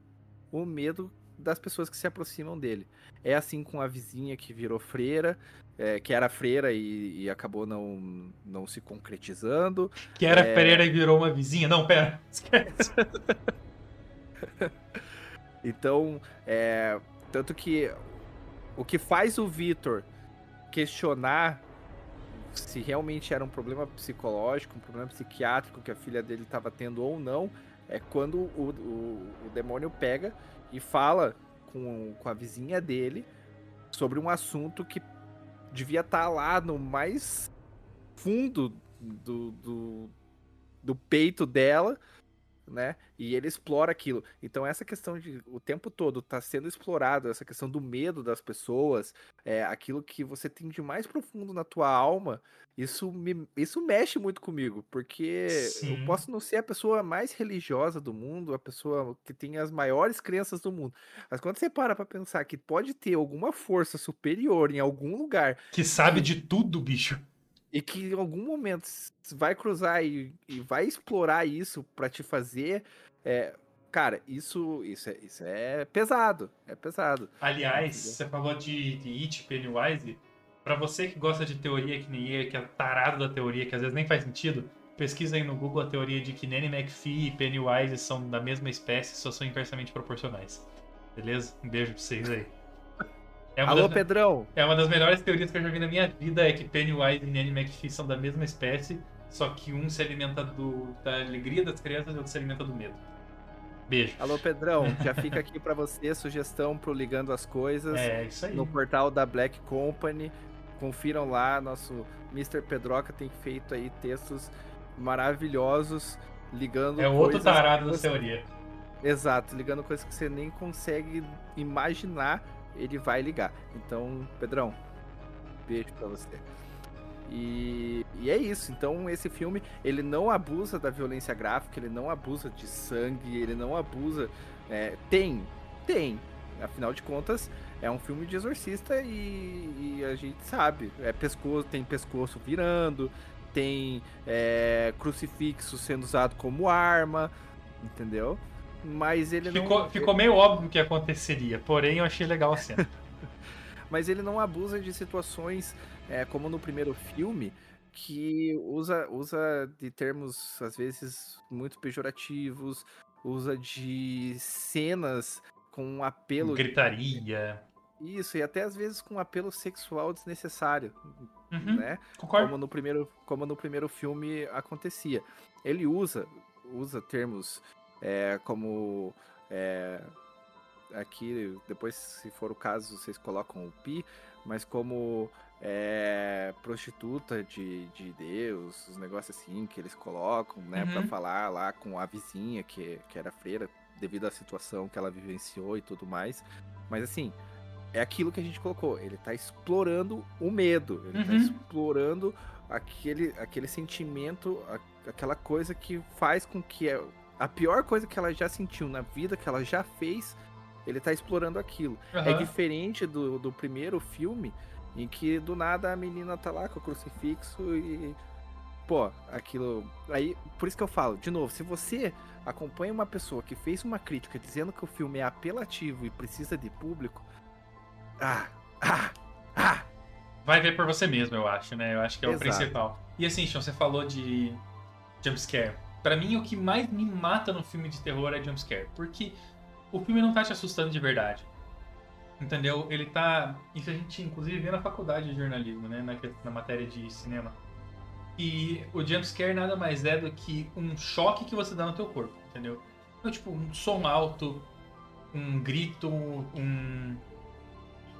o medo das pessoas que se aproximam dele. É assim com a vizinha que virou freira, é, que era freira e, e, acabou não, não se concretizando. Que era é... freira e virou uma vizinha. Não, pera, esquece. então, é, tanto que o que faz o Vitor questionar se realmente era um problema psicológico, um problema psiquiátrico que a filha dele estava tendo ou não, é quando o, o, o, demônio pega e fala com, com a vizinha dele sobre um assunto que devia estar tá lá no mais fundo do, do, do peito dela, né? E ele explora aquilo. Então essa questão de o tempo todo tá sendo explorado, essa questão do medo das pessoas, é aquilo que você tem de mais profundo na tua alma, isso me isso mexe muito comigo, porque Sim. eu posso não ser a pessoa mais religiosa do mundo, a pessoa que tem as maiores crenças do mundo. Mas quando você para para pensar que pode ter alguma força superior em algum lugar que sabe de tudo, bicho e que em algum momento vai cruzar e, e vai explorar isso para te fazer. É, cara, isso, isso, é, isso é pesado. É pesado. Aliás, você falou de, de It Pennywise. Para você que gosta de teoria que nem eu, que é tarado da teoria, que às vezes nem faz sentido, pesquisa aí no Google a teoria de que Nanny McPhee e Pennywise são da mesma espécie, só são inversamente proporcionais. Beleza? Um beijo pra vocês aí. É Alô, das, Pedrão! É uma das melhores teorias que eu já vi na minha vida, é que Pennywise e Nanny McPhee são da mesma espécie, só que um se alimenta do, da alegria das crianças e outro se alimenta do medo. Beijo. Alô, Pedrão, já fica aqui para você sugestão pro Ligando as Coisas. É, isso aí. No portal da Black Company. Confiram lá, nosso Mr. Pedroca tem feito aí textos maravilhosos ligando É outro tarado da teoria. Exato, ligando coisas que você nem consegue imaginar ele vai ligar. Então, Pedrão, beijo pra você. E, e, é isso. Então, esse filme, ele não abusa da violência gráfica, ele não abusa de sangue, ele não abusa. É, tem, tem. Afinal de contas, é um filme de exorcista e, e a gente sabe. É pescoço, tem pescoço virando, tem é, crucifixo sendo usado como arma, entendeu? Mas ele ficou, não. Ficou meio óbvio que aconteceria, porém eu achei legal a cena. Mas ele não abusa de situações é, como no primeiro filme, que usa, usa de termos, às vezes, muito pejorativos, usa de cenas com um apelo. Gritaria. Isso, e até às vezes com um apelo sexual desnecessário, uhum, né? Concordo. Como no primeiro, como no primeiro filme acontecia. Ele usa usa termos é, como é, aqui, depois, se for o caso, vocês colocam o pi, mas como é, prostituta de, de Deus, os negócios assim que eles colocam, né, uhum. para falar lá com a vizinha que, que era freira, devido à situação que ela vivenciou e tudo mais. Mas assim, é aquilo que a gente colocou, ele tá explorando o medo, ele tá uhum. tá explorando aquele, aquele sentimento, aquela coisa que faz com que a pior coisa que ela já sentiu na vida, que ela já fez, ele tá explorando aquilo. Uhum. É diferente do, do primeiro filme, em que do nada a menina tá lá com o crucifixo e. Pô, aquilo. Aí, por isso que eu falo, de novo, se você acompanha uma pessoa que fez uma crítica dizendo que o filme é apelativo e precisa de público. Ah! Ah! Ah! Vai ver por você mesmo, eu acho, né? Eu acho que é Exato. o principal. E assim, Sean, você falou de jumpscare para mim o que mais me mata no filme de terror é jumpscare, porque o filme não tá te assustando de verdade. Entendeu? Ele tá. Isso a gente inclusive vê na faculdade de jornalismo, né? Na, na matéria de cinema. E o jumpscare nada mais é do que um choque que você dá no teu corpo, entendeu? Então, tipo, um som alto, um grito, um,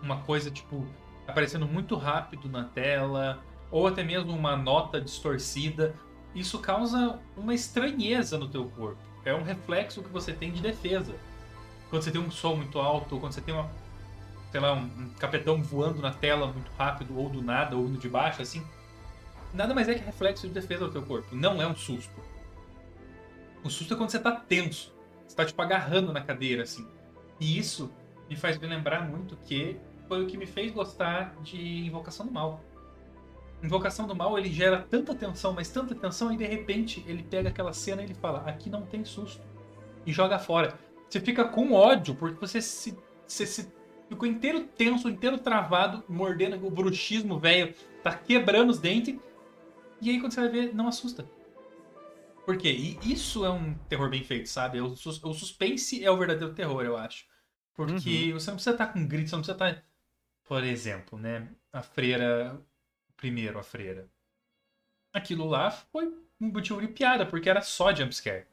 uma coisa, tipo, aparecendo muito rápido na tela, ou até mesmo uma nota distorcida isso causa uma estranheza no teu corpo. É um reflexo que você tem de defesa. Quando você tem um som muito alto, ou quando você tem uma, sei lá, um, capetão voando na tela muito rápido, ou do nada, ou no de baixo, assim, nada mais é que reflexo de defesa do teu corpo. Não é um susto. O susto é quando você tá tenso. Você tá, tipo, agarrando na cadeira, assim. E isso me faz me lembrar muito que foi o que me fez gostar de Invocação do Mal. Invocação do Mal, ele gera tanta tensão, mas tanta tensão, e de repente ele pega aquela cena e ele fala: aqui não tem susto. E joga fora. Você fica com ódio, porque você se, você se ficou inteiro tenso, inteiro travado, mordendo o bruxismo velho, tá quebrando os dentes. E aí quando você vai ver, não assusta. Por quê? E isso é um terror bem feito, sabe? O, sus- o suspense é o verdadeiro terror, eu acho. Porque você não precisa estar com grito, você não precisa estar. Por exemplo, né? A freira. Primeiro, a freira. Aquilo lá foi um motivo de piada, porque era só jumpscare.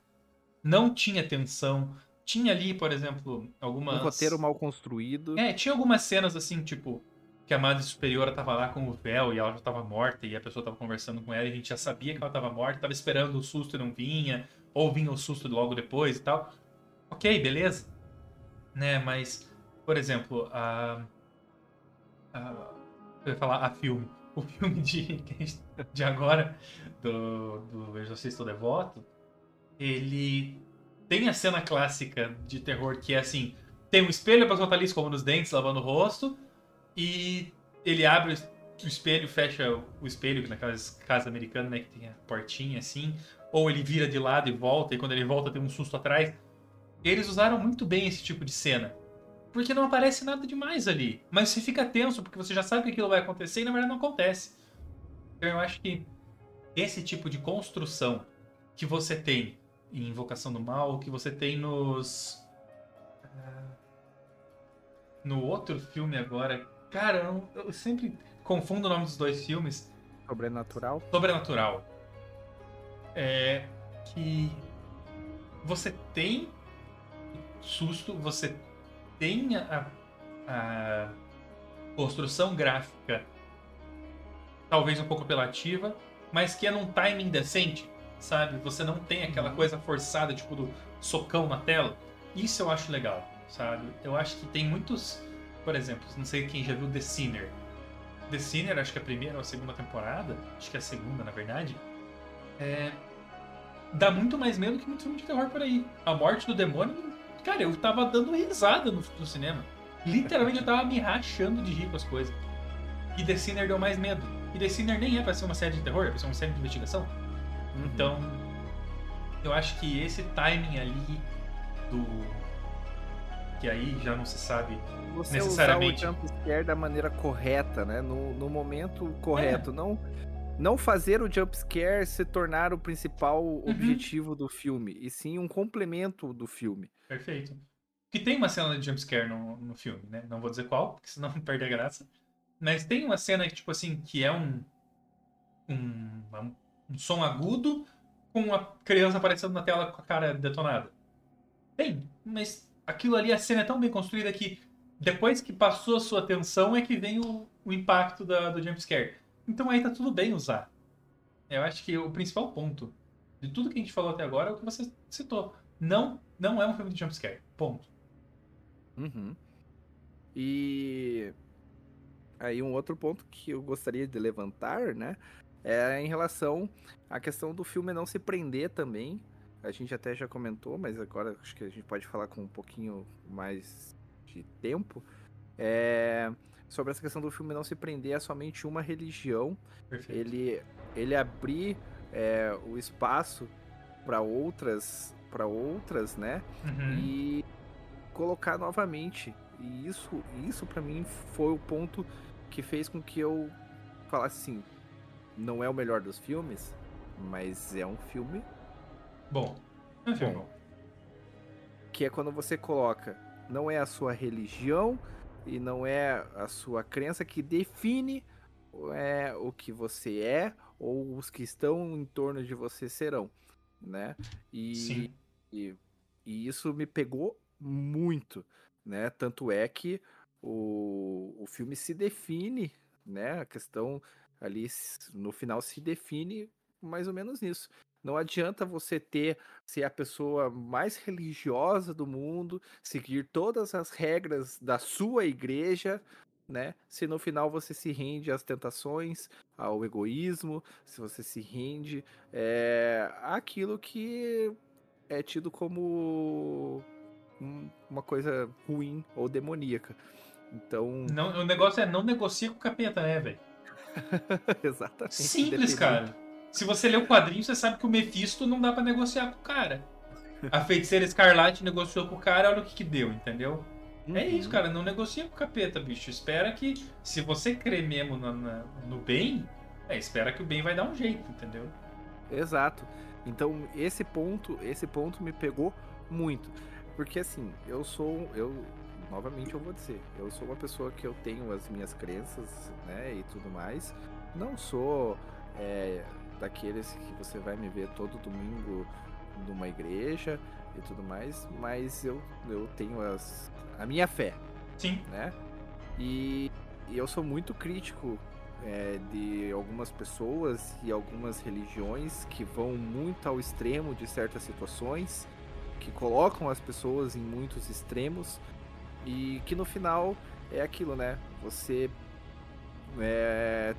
Não tinha tensão. Tinha ali, por exemplo, algumas. Um roteiro mal construído. É, tinha algumas cenas assim, tipo, que a Madre Superiora tava lá com o véu e ela já tava morta e a pessoa tava conversando com ela e a gente já sabia que ela tava morta, tava esperando o susto e não vinha, ou vinha o susto logo depois e tal. Ok, beleza. Né, mas, por exemplo, a. a eu ia falar a filme. O filme de, de agora, do, do Exorcista Devoto, ele tem a cena clássica de terror que é assim: tem um espelho, a pessoa tá ali escovando os dentes, lavando o rosto, e ele abre o espelho, fecha o espelho, naquelas casas americanas, né, que tem a portinha assim, ou ele vira de lado e volta, e quando ele volta tem um susto atrás. Eles usaram muito bem esse tipo de cena. Porque não aparece nada demais ali. Mas você fica tenso, porque você já sabe que aquilo vai acontecer e na verdade não acontece. Então eu acho que esse tipo de construção que você tem em Invocação do Mal, que você tem nos. ah, No outro filme agora. Cara, eu, eu sempre confundo o nome dos dois filmes. Sobrenatural. Sobrenatural. É que você tem susto, você tem a, a construção gráfica talvez um pouco apelativa, mas que é num timing decente, sabe? Você não tem aquela coisa forçada, tipo do socão na tela. Isso eu acho legal, sabe? Eu acho que tem muitos, por exemplo, não sei quem já viu The Sinner. The Sinner, acho que é a primeira ou a segunda temporada, acho que é a segunda, na verdade. É... Dá muito mais medo que muito filme de terror por aí. A morte do demônio, cara, eu tava dando risada no, no cinema. Literalmente eu tava me rachando de rir com as coisas. E The Sinner deu mais medo. E The Sinner nem é pra ser uma série de terror, é pra ser uma série de investigação. Uhum. Então, eu acho que esse timing ali do. Que aí já não se sabe. você necessariamente- usar o jumpscare da maneira correta, né? No, no momento É. correto. Não, não fazer o jumpscare se tornar o principal Uhum. objetivo do filme, e sim um complemento do filme. Perfeito. Que tem uma cena de jumpscare no, no filme, né? Não vou dizer qual, porque senão perde a graça. Mas tem uma cena que, tipo assim, que é um. Um, um som agudo com a criança aparecendo na tela com a cara detonada. Tem, mas aquilo ali, a cena é tão bem construída que depois que passou a sua atenção é que vem o, o impacto da, do jumpscare. Então aí tá tudo bem usar. Eu acho que o principal ponto de tudo que a gente falou até agora é o que você citou. Não, não é um filme de jumpscare. Ponto. Uhum. E aí um outro ponto que eu gostaria de levantar, né, é em relação à questão do filme não se prender também. A gente até já comentou, mas agora acho que a gente pode falar com um pouquinho mais de tempo. É sobre essa questão do filme não se prender a somente uma religião, Perfeito. ele ele abrir é, o espaço para outras para outras, né? Uhum. e colocar novamente. E isso, isso para mim foi o ponto que fez com que eu falasse assim, não é o melhor dos filmes, mas é um filme Bom. É um filme Bom. bom. que é quando você coloca, não é a sua religião e não é a sua crença que define é, o que você é ou os que estão em torno de você serão, né? E. E, e isso me pegou muito, né? Tanto é que o, o filme se define, né? A questão ali no final se define mais ou menos nisso. Não adianta você ter ser a pessoa mais religiosa do mundo, seguir todas as regras da sua igreja, né? Se no final você se rende às tentações, ao egoísmo, se você se rende é, àquilo que é tido como um- uma coisa ruim ou demoníaca. Então, Não, o negócio é não negocia com o capeta, né, velho? exatamente. Simples, cara. Se você lê o quadrinho, você sabe que o Mephisto não dá pra negociar com o cara. A feiticeira Escarlate negociou com o cara, olha o que que deu, entendeu? É Uhum. isso, cara. Não negocia com o capeta, bicho. Espera que, se você crê mesmo na- no bem, é, espera que o bem vai dar um jeito, entendeu? Exato. Então esse ponto, esse ponto me pegou muito, porque assim, eu sou, eu novamente eu vou dizer, eu sou uma pessoa que eu tenho as minhas crenças, né, e tudo mais. Não sou é, daqueles que você vai me ver todo domingo numa igreja e tudo mais, mas eu, eu tenho as, a minha fé. Sim. Né? E, e eu sou muito crítico é, de algumas pessoas e algumas religiões que vão muito ao extremo de certas situações, que colocam as pessoas em muitos extremos e que no final é aquilo, né? Você é,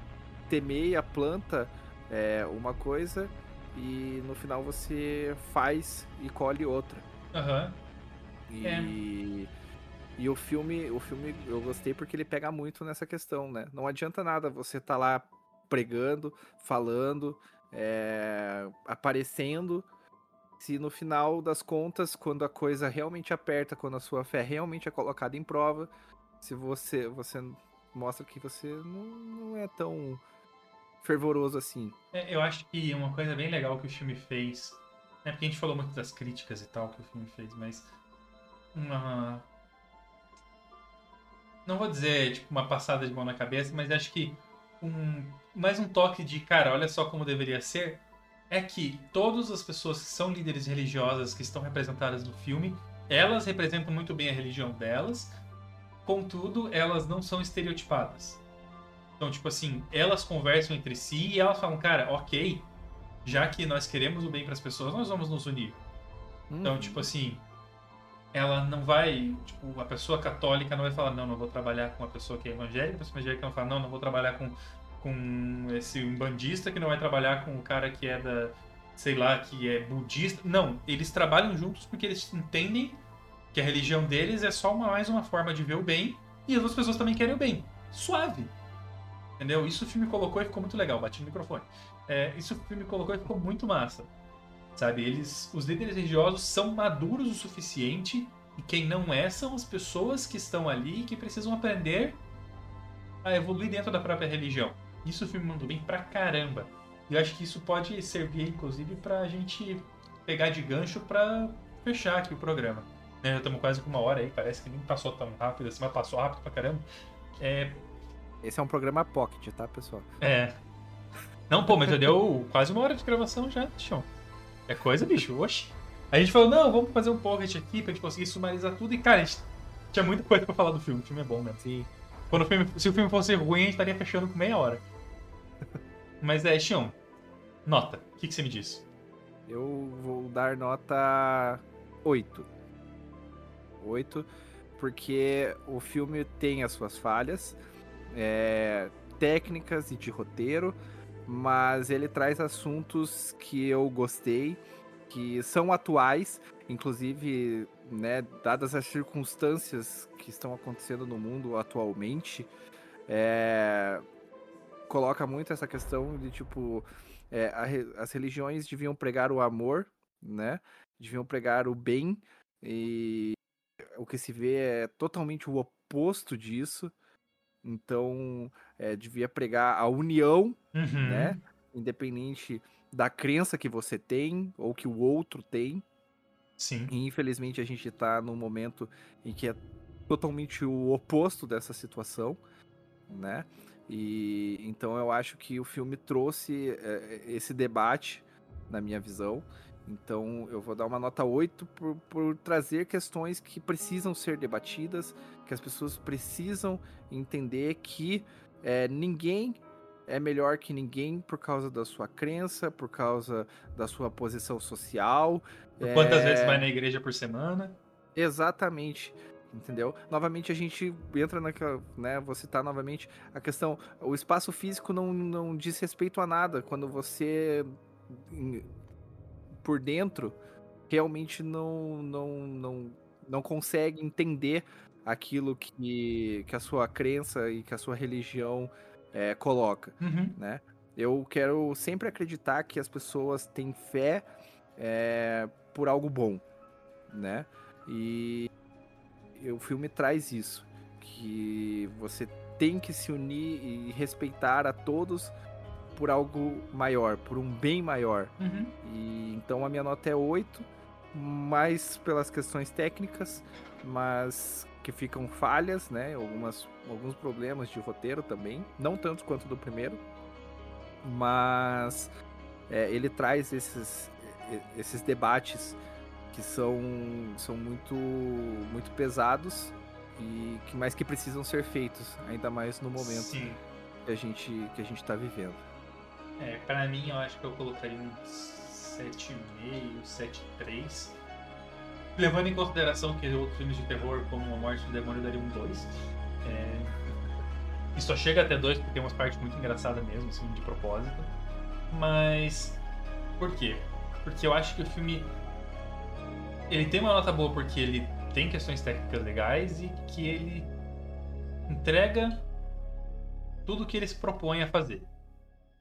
temeia, planta é, uma coisa e no final você faz e colhe outra. Aham. Uhum. E, é. e o filme, o filme eu gostei porque ele pega muito nessa questão, né? Não adianta nada você tá lá pregando, falando, é, aparecendo, se no final das contas, quando a coisa realmente aperta, quando a sua fé realmente é colocada em prova, se você você mostra que você não, não é tão fervoroso assim. É, eu acho que uma coisa bem legal que o filme fez, né, porque a gente falou muito das críticas e tal que o filme fez, mas uma não vou dizer tipo uma passada de mão na cabeça, mas acho que um mais um toque de cara, olha só como deveria ser, é que todas as pessoas que são líderes religiosas que estão representadas no filme, elas representam muito bem a religião delas, contudo, elas não são estereotipadas. Então, tipo assim, elas conversam entre si e elas falam, cara, ok, já que nós queremos o bem para as pessoas, nós vamos nos unir. Então, uhum. Então, tipo assim, ela não vai, tipo, a pessoa católica não vai falar, não, não vou trabalhar com uma pessoa que é evangélica, a pessoa evangélica não fala, não, não vou trabalhar com, com esse bandista que não vai trabalhar com o cara que é da, sei lá, que é budista. Não, eles trabalham juntos porque eles entendem que a religião deles é só uma, mais uma forma de ver o bem e as outras pessoas também querem o bem. Suave. Entendeu? Isso o filme colocou e ficou muito legal. Bati no microfone. É, isso o filme colocou e ficou muito massa. Sabe? Eles, os líderes religiosos são maduros o suficiente e quem não é são as pessoas que estão ali e que precisam aprender a evoluir dentro da própria religião. Isso o filme mandou bem pra caramba. E eu acho que isso pode servir, inclusive, pra gente pegar de gancho pra fechar aqui o programa. Né, já estamos quase com uma hora aí, parece que nem passou tão rápido assim, mas passou rápido pra caramba. É, esse é um programa pocket, tá, pessoal? É. Não, pô, mas já deu quase uma hora de gravação já, chão. É coisa, bicho, oxe. A gente falou, não, vamos fazer um pocket aqui pra gente conseguir sumarizar tudo. E, cara, a gente tinha muita coisa pra falar do filme. O filme é bom mesmo. Sim. Quando o filme, se o filme fosse ruim, a gente estaria fechando com meia hora. Mas é, Xion, nota. O que, que você me diz? Eu vou dar nota 8. 8, porque o filme tem as suas falhas é, técnicas e de roteiro, mas ele traz assuntos que eu gostei, que são atuais, inclusive, né, dadas as circunstâncias que estão acontecendo no mundo atualmente, é, coloca muito essa questão de tipo é, a, as religiões deviam pregar o amor, né? Deviam pregar o bem e o que se vê é totalmente o oposto disso. Então, é, devia pregar a união, uhum. né? Independente da crença que você tem ou que o outro tem. Sim. E infelizmente a gente está num momento em que é totalmente o oposto dessa situação, né? E então eu acho que o filme trouxe é, esse debate, na minha visão, então eu vou dar uma nota 8 por, por trazer questões que precisam ser debatidas, que as pessoas precisam entender que é, ninguém é melhor que ninguém por causa da sua crença, por causa da sua posição social. Por quantas é... vezes vai na igreja por semana? Exatamente. Entendeu? Novamente a gente entra naquela, né? Vou citar novamente a questão. O espaço físico não, não diz respeito a nada. Quando você por dentro realmente não, não, não, não consegue entender aquilo que, que a sua crença e que a sua religião é, coloca, uhum. né? Eu quero sempre acreditar que as pessoas têm fé é, por algo bom, né? E, e o filme traz isso, que você tem que se unir e respeitar a todos por algo maior, por um bem maior. Uhum. E então a minha nota é 8, mais pelas questões técnicas, mas que ficam falhas, né? Algumas, alguns problemas de roteiro também, não tanto quanto do primeiro, mas é, ele traz esses, esses debates que são, são muito, muito pesados e que mais que precisam ser feitos, ainda mais no momento Sim. que a gente que a gente está vivendo. É, pra mim, eu acho que eu colocaria um 7,5, 7,3. Levando em consideração que outros filmes de terror, como A Morte do Demônio, daria um 2. É... E só chega até 2 porque tem umas partes muito engraçadas mesmo, assim, de propósito. Mas. Por quê? Porque eu acho que o filme. Ele tem uma nota boa porque ele tem questões técnicas legais e que ele entrega tudo o que ele se propõe a fazer.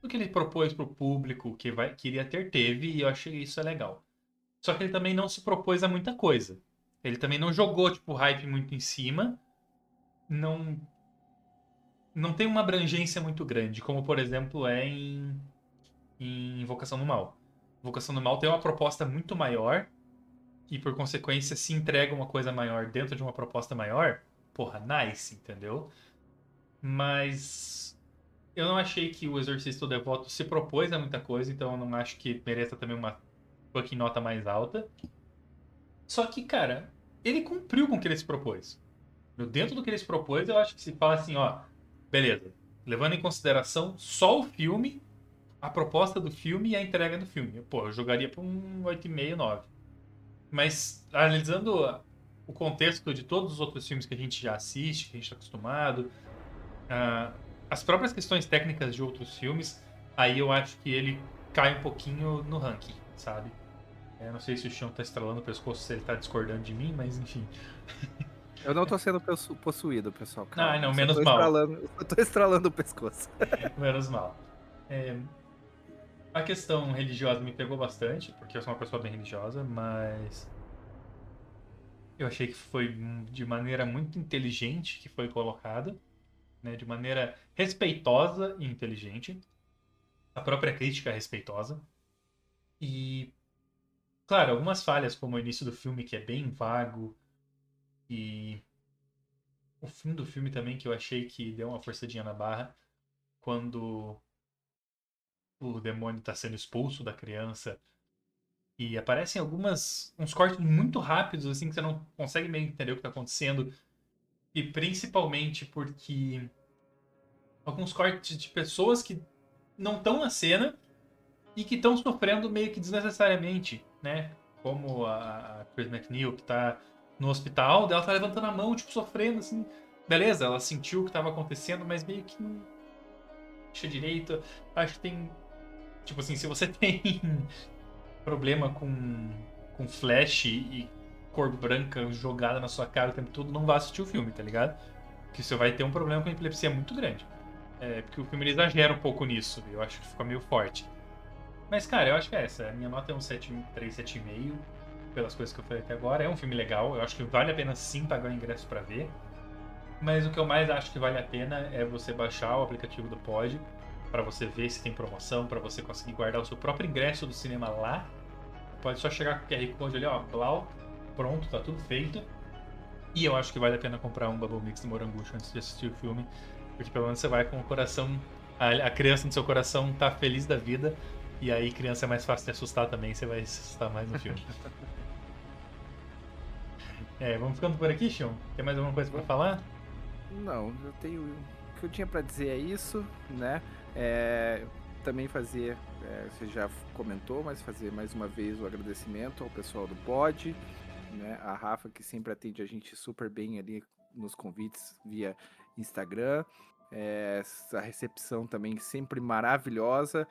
Tudo que ele propôs pro público que vai, queria ter, teve, e eu achei isso é legal. Só que ele também não se propôs a muita coisa. Ele também não jogou, tipo, hype muito em cima. Não. Não tem uma abrangência muito grande, como por exemplo é em. em Invocação do Mal. Invocação do Mal tem uma proposta muito maior. E por consequência, se entrega uma coisa maior dentro de uma proposta maior, porra, nice, entendeu? Mas eu não achei que o Exorcista Devoto se propôs a muita coisa, então eu não acho que mereça também uma fucking nota mais alta. Só que, cara, ele cumpriu com o que ele se propôs. Dentro do que ele se propôs, eu acho que se fala assim, ó, beleza, levando em consideração só o filme, a proposta do filme e a entrega do filme. Pô, eu jogaria pra um 8,5, 9. Mas analisando o contexto de todos os outros filmes que a gente já assiste, que a gente está acostumado, uh, as próprias questões técnicas de outros filmes, aí eu acho que ele cai um pouquinho no ranking, sabe? Eu não sei se o chão tá estralando o pescoço, se ele tá discordando de mim, mas enfim. Eu não tô sendo possuído, pessoal. Calma. Ah, não, só menos mal. Estralando, eu tô estralando o pescoço. Menos mal. É, a questão religiosa me pegou bastante, porque eu sou uma pessoa bem religiosa, mas. Eu achei que foi de maneira muito inteligente que foi colocada, né? de maneira respeitosa e inteligente. A própria crítica é respeitosa. E. Claro, algumas falhas, como o início do filme, que é bem vago, e. O fim do filme também, que eu achei que deu uma forçadinha na barra, quando o demônio está sendo expulso da criança. E aparecem algumas. uns cortes muito rápidos, assim, que você não consegue meio entender o que está acontecendo. E principalmente porque. alguns cortes de pessoas que não estão na cena e que estão sofrendo meio que desnecessariamente, né? Como a, Chris McNeil, que tá no hospital, ela tá levantando a mão, tipo, sofrendo, assim. Beleza, ela sentiu o que estava acontecendo, mas meio que não deixa direito. Acho que tem Tipo assim, se você tem problema com, com flash e cor branca jogada na sua cara o tempo todo, não vá assistir o filme, tá ligado? Porque você vai ter um problema com epilepsia muito grande. É, porque o filme exagera um pouco nisso, eu acho que fica meio forte. Mas, cara, eu acho que é essa. A minha nota é um 7,3, 7,5, pelas coisas que eu falei até agora. É um filme legal, eu acho que vale a pena sim pagar o ingresso para ver. Mas o que eu mais acho que vale a pena é você baixar o aplicativo do Pod para você ver se tem promoção, para você conseguir guardar o seu próprio ingresso do cinema lá. Pode só chegar com o QR Code ali, ó, blau, pronto, tá tudo feito. E eu acho que vale a pena comprar um Bubble Mix do Morangucho antes de assistir o filme, porque pelo menos você vai com o coração, a, a criança no seu coração tá feliz da vida, e aí criança é mais fácil de assustar também, você vai se assustar mais no filme. é, vamos ficando por aqui, Xion? Tem mais alguma coisa para falar? Não, eu tenho. O que eu tinha para dizer é isso, né? É, também fazer, é, você já comentou, mas fazer mais uma vez o agradecimento ao pessoal do Pod, né? A Rafa que sempre atende a gente super bem ali nos convites via Instagram. É, essa recepção também sempre maravilhosa.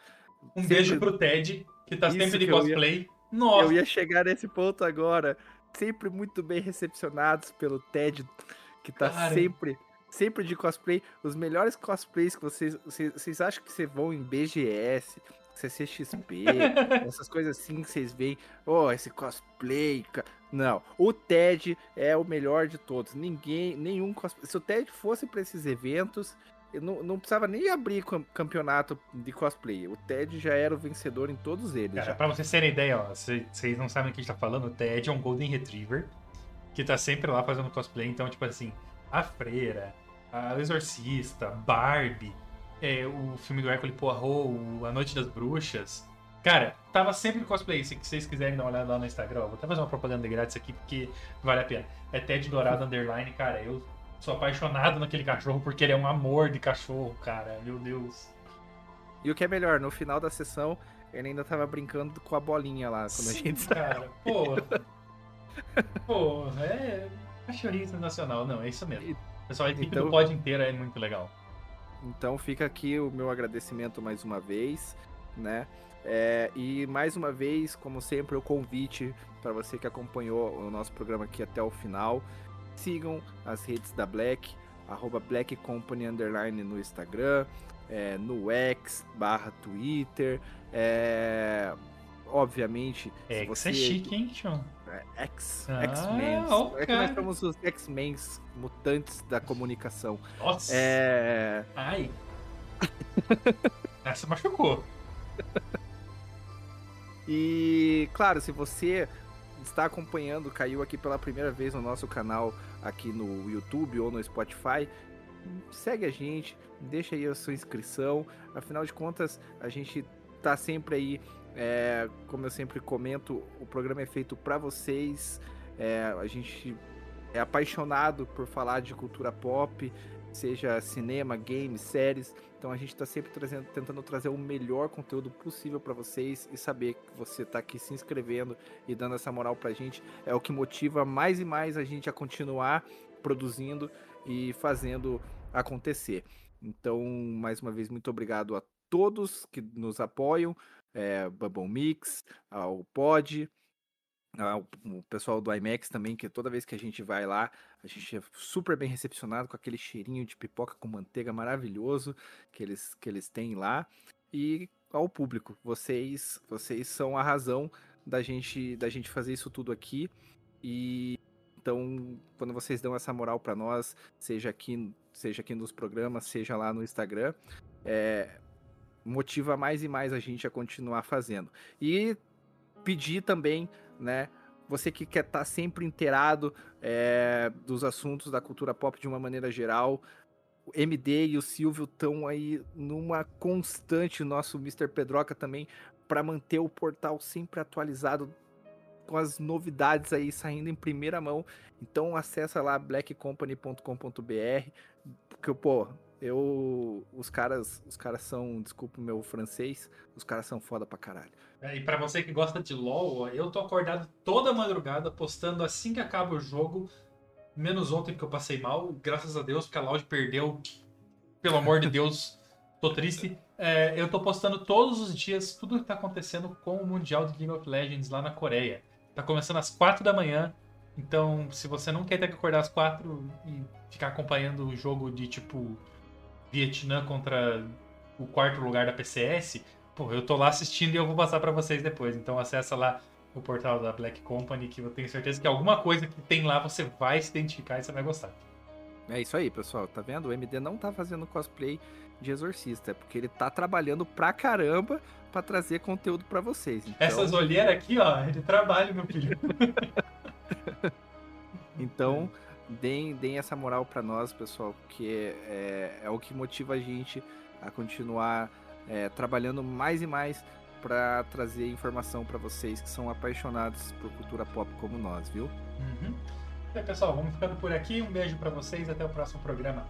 Um Sempre- beijo pro Ted, que tá Isso sempre de eu ia- cosplay. Nossa! Eu ia chegar nesse ponto agora. Sempre muito bem recepcionados pelo Ted, que tá Cara. sempre, sempre de cosplay. Os melhores cosplays que vocês, vocês, vocês acham que vocês vão em BGS, CCXP, essas coisas assim que vocês veem. Oh, esse cosplay. Ca-" Não, o Ted é o melhor de todos. Ninguém, nenhum cosplay. Se o Ted fosse para esses eventos, não, não precisava nem abrir campeonato de cosplay. O Ted já era o vencedor em todos eles. Cara, já. pra vocês terem ideia, ó, vocês não sabem o que a gente tá falando, o Ted é um Golden Retriever que tá sempre lá fazendo cosplay. Então, tipo assim, a Freira, a Exorcista, Barbie, é, o filme do Hércules Poirot, A Noite das Bruxas. Cara, tava sempre cosplay. Se vocês quiserem dar uma olhada lá no Instagram, ó, vou até fazer uma propaganda grátis aqui porque vale a pena. É Ted Dourado Underline, cara. Eu sou apaixonado naquele cachorro porque ele é um amor de cachorro, cara. Meu Deus. E o que é melhor, no final da sessão, ele ainda tava brincando com a bolinha lá quando Sim, a gente cara, pô. pô, é cachorrinho sensacional. Não, é isso mesmo. Pessoal, a equipe Então- do pod inteira é muito legal. Então fica aqui o meu agradecimento mais uma vez, né? É, e mais uma vez, como sempre, o convite para você que acompanhou o nosso programa aqui até o final. Sigam as redes da Black, arroba Black Company Underline no Instagram, é, no X, barra Twitter. é, obviamente, que você... é chique, hein, Sean? É, X, Ah, X-Men. É que nós somos os X-Men mutantes da comunicação. Nossa. É... Ai. Essa machucou. E, claro, se você está acompanhando, caiu aqui pela primeira vez no nosso canal aqui no YouTube ou no Spotify, segue a gente, deixa aí a sua inscrição. Afinal de contas, a gente tá sempre aí, é, como eu sempre comento, o programa é feito para vocês. é, a gente é apaixonado por falar de cultura pop, seja cinema, games, séries. Então a gente está sempre trazendo, tentando trazer o melhor conteúdo possível para vocês e saber que você está aqui se inscrevendo e dando essa moral pra gente é o que motiva mais e mais a gente a continuar produzindo e fazendo acontecer. Então, mais uma vez, muito obrigado a todos que nos apoiam, é, Bubble Mix, ao Pod, o pessoal do IMAX também, que toda vez que a gente vai lá, a gente é super bem recepcionado com aquele cheirinho de pipoca com manteiga maravilhoso que eles, que eles têm lá. E ao público, vocês vocês são a razão da gente da gente fazer isso tudo aqui. E então, quando vocês dão essa moral para nós, seja aqui, seja aqui nos programas, seja lá no Instagram, é, motiva mais e mais a gente a continuar fazendo. E pedir também, né? Você que quer estar sempre inteirado é, dos assuntos da cultura pop de uma maneira geral, o MD e o Silvio estão aí numa constante, o nosso Mr. Pedroca também, para manter o portal sempre atualizado com as novidades aí saindo em primeira mão. Então acessa lá blackcompany.com.br, porque pô, eu os caras, os caras são, desculpa o meu francês, os caras são foda pra caralho. É, E pra você que gosta de LoL, eu tô acordado toda madrugada postando assim que acaba o jogo. Menos ontem que eu passei mal, graças a Deus, porque a Loud perdeu. Pelo amor de Deus, tô triste. É, eu tô postando todos os dias tudo que tá acontecendo com o Mundial de League of Legends lá na Coreia. Tá começando às 4 da manhã. Então, se você não quer ter que acordar às 4 e ficar acompanhando o jogo de tipo Vietnã contra o quarto lugar da PCS, Pô, eu tô lá assistindo e eu vou passar pra vocês depois. Então acessa lá o portal da Black Company, que eu tenho certeza que alguma coisa que tem lá você vai se identificar e você vai gostar. É isso aí, pessoal. Tá vendo? O MD não tá fazendo cosplay de exorcista, é porque ele tá trabalhando pra caramba pra trazer conteúdo pra vocês. Então, Essas olheiras aqui, ó, é de trabalho, meu filho. então deem, deem essa moral pra nós, pessoal, porque é, é o que motiva a gente a continuar é, trabalhando mais e mais pra trazer informação pra vocês que são apaixonados por cultura pop como nós, viu? Uhum. Pessoal, vamos ficando por aqui. Um beijo pra vocês. Até o próximo programa.